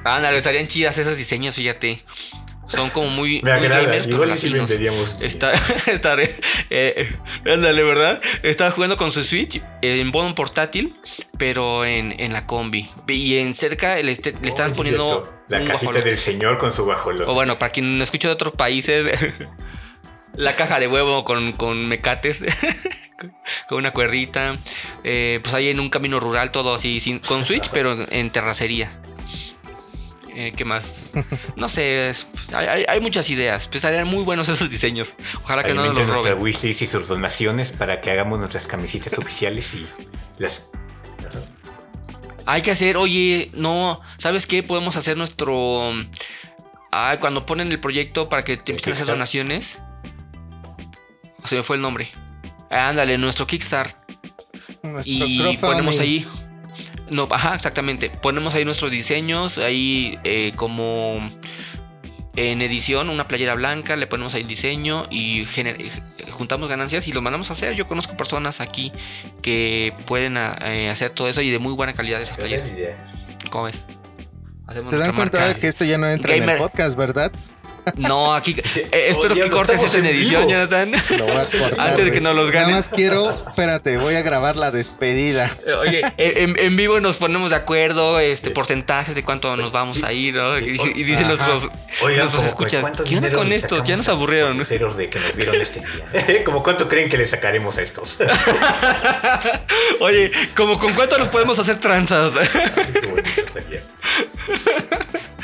Ándale, estarían chidas esos diseños, fíjate. Son como muy, Me muy agrada. gamers, pero sí latinos. Está, <laughs> está, re- eh, ándale, ¿verdad? Está jugando con su Switch en modo portátil, pero en, en la combi. Y en cerca le, le están Oh, poniendo cierto. La un cajita guajolote. del señor con su guajolote. O bueno, para quien no escucha de otros países, <laughs> la caja de huevo con, con mecates, con una cuerdita. eh, pues ahí en un camino rural, todo así, sin- con Switch, pero en, terracería. Eh, ¿Qué más? No sé, es- hay, muchas ideas. Pues estarían muy buenos esos diseños. Ojalá que no nos los roben. wishlist y sus donaciones para que hagamos nuestras camisetas <laughs> oficiales y las. Hay que hacer, oye, no, ¿sabes qué? Podemos hacer nuestro... Ay, cuando ponen el proyecto para que te empiecen a hacer donaciones. Se me fue el nombre. Ándale, nuestro Kickstart. Nuestro Y crowdfunding. ponemos ahí. No, ajá, exactamente. Ponemos ahí nuestros diseños, ahí eh, como en edición, una playera blanca, le ponemos ahí el diseño y gener- eh, juntamos ganancias y lo mandamos a hacer. Yo conozco personas aquí que pueden ah, eh, hacer todo eso y de muy buena calidad esas playeras. ¿Cómo ves? Hacemos ¿Se dan nuestra cuenta marca. de que esto ya no entra en el podcast, verdad? No, aquí. eh, espero Oye, que no cortes esto en edición, vivo. Jonathan. Lo voy a cortar. <laughs> Antes de que nos los Nada ganen. más quiero, espérate, voy a grabar la despedida. Eh, Oye, en, en vivo nos ponemos de acuerdo, este, porcentajes de cuánto nos vamos a ir, ¿no? Y, y dicen Ajá. nuestros, Oigan, nuestros escuchas, ¿cuántos ¿qué onda con estos? Ya nos aburrieron. de que nos vieron este día. <laughs> como cuánto creen que le sacaremos a estos. <laughs> Oye, como con cuánto nos podemos hacer tranzas.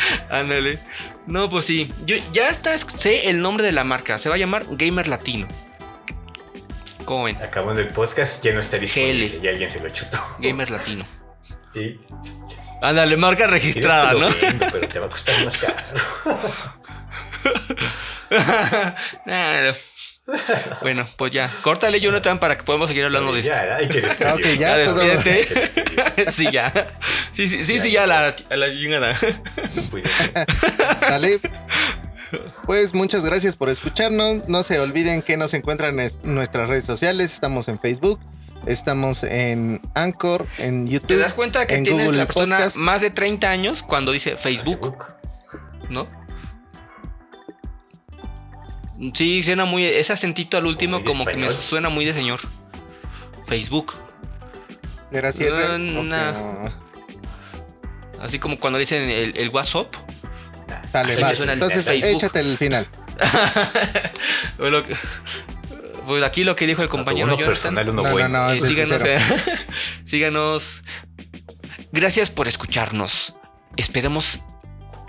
<laughs> Ándale. No, pues sí. Yo ya está, sé el nombre de la marca. Se va a llamar Gamer Latino. ¿Cómo ven? Acabando el podcast, ya no está disponible. GL. Ya alguien se lo chutó. Gamer Latino. Sí. Ándale, marca registrada, ¿no? pero te va a costar más caro. <laughs> Nah, no. <laughs> Bueno, pues ya. Córtale, Jonathan, para que podamos seguir hablando de esto. Ya, hay que <laughs> ya. Ya, despídete. <laughs> sí, ya. Sí, sí, sí, sí, ya la, a la chingada. Dale. Pues muchas gracias por escucharnos. No se olviden que nos encuentran en nuestras redes sociales. Estamos en Facebook, estamos en Anchor, en ¿Te YouTube. das cuenta que en tienes Google la persona Podcast. más de 30 años cuando dice Facebook, ¿no? Sí, suena muy. Ese acentito al último, Muy como que me suena muy de señor. Facebook. Gracias. No, Ok, no. Así como cuando dicen el, el WhatsApp. Suena el Entonces Facebook. échate el final. <laughs> O lo que- pues aquí lo que dijo el compañero uno Jonathan. personal, uno No, no, bueno. no. Eh, síganos, eh, <laughs> síganos. Gracias por escucharnos. Esperemos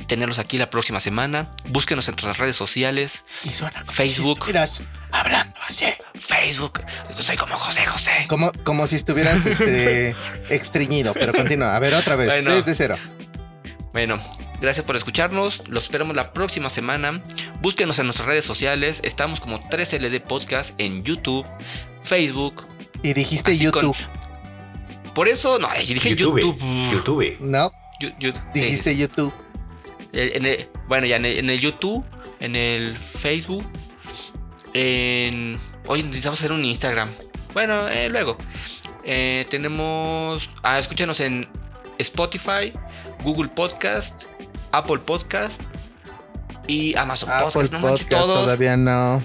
tenerlos aquí la próxima semana. Búsquenos en nuestras redes sociales. Y suena como Facebook. si estuvieras hablando así. Facebook. Soy como José José. Como, como si estuvieras este, <laughs> extriñido. Pero continúa. A ver, otra vez. Bueno. Desde cero. Bueno, gracias por escucharnos. Los esperamos la próxima semana. Búsquenos en nuestras redes sociales. Estamos como 3LD Podcast en YouTube, Facebook. Y dijiste Así con- YouTube. Por eso, no, dije YouTube. YouTube. YouTube. No, dijiste sí, sí. YouTube. Eh, en el- bueno, ya en el, en el YouTube, en el Facebook, en... Hoy necesitamos hacer un Instagram. Bueno, eh, luego. Eh, tenemos... Ah, escúchanos en Spotify, Google Podcast, Apple Podcast y Amazon Apple Podcast. No manches, Podcast todos. todavía no.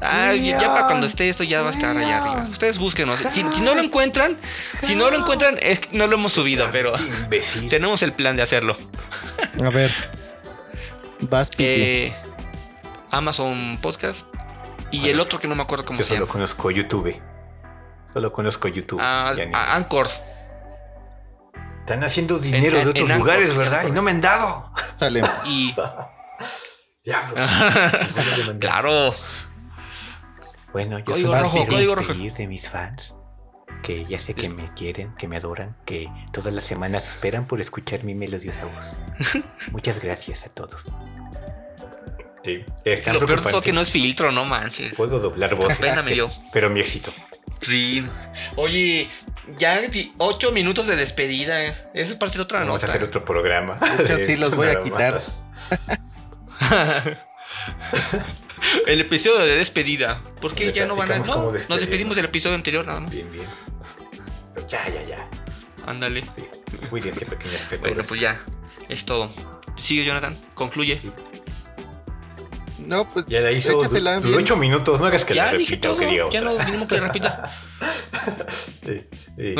Ah, ya, ya para cuando esté esto ya va a estar allá arriba. Ustedes búsquenos. Si, si no lo encuentran, si no lo encuentran, es que no lo hemos subido, pero Imbécil. tenemos el plan de hacerlo. A ver. Vas, Piti. Eh, Amazon Podcast y el otro que no me acuerdo cómo Yo se solo llama. conozco YouTube. Solo conozco YouTube. Ah, ni- ah, Anchor. Están haciendo dinero en- de otros lugares, Anchor, ¿verdad? Y no me han dado. Sale. Y. <laughs> A demandar. <laughs> claro. Bueno, yo Código solo rojo, quiero código rojo. de mis fans. Que ya sé que me quieren, que me adoran, que todas las semanas esperan por escuchar mi melodiosa voz. <laughs> Muchas gracias a todos. Sí, es tan Lo peor de todo que no es filtro, no manches. Puedo doblar voces. Pena me dio. Pero mi éxito. Sí. Oye, ya ocho minutos de despedida. Eso es para hacer otra Vamos nota. a hacer otro programa. Sí los voy a quitar. <laughs> <laughs> el episodio de despedida. ¿Por qué ya no van a.? No, nos despedimos del episodio anterior nada más. Bien, bien. Pero ya, ya, ya. Ándale. Sí. Cuídense, pequeñas <laughs> Bueno, criaturas. pues ya. Es todo. Sigue, Jonathan. Concluye. No, pues Ya la hizo Échatela du- bien. ocho minutos, no hagas que ya la dije repita todo. que diga Ya no, otra. mínimo que repita. <laughs> Sí, sí.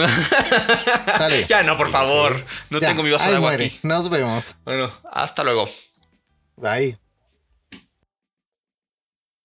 sale. <laughs> ya no, por favor. No Ya, tengo mi vaso de agua muere. aquí. Nos vemos. Bueno, hasta luego. Bye.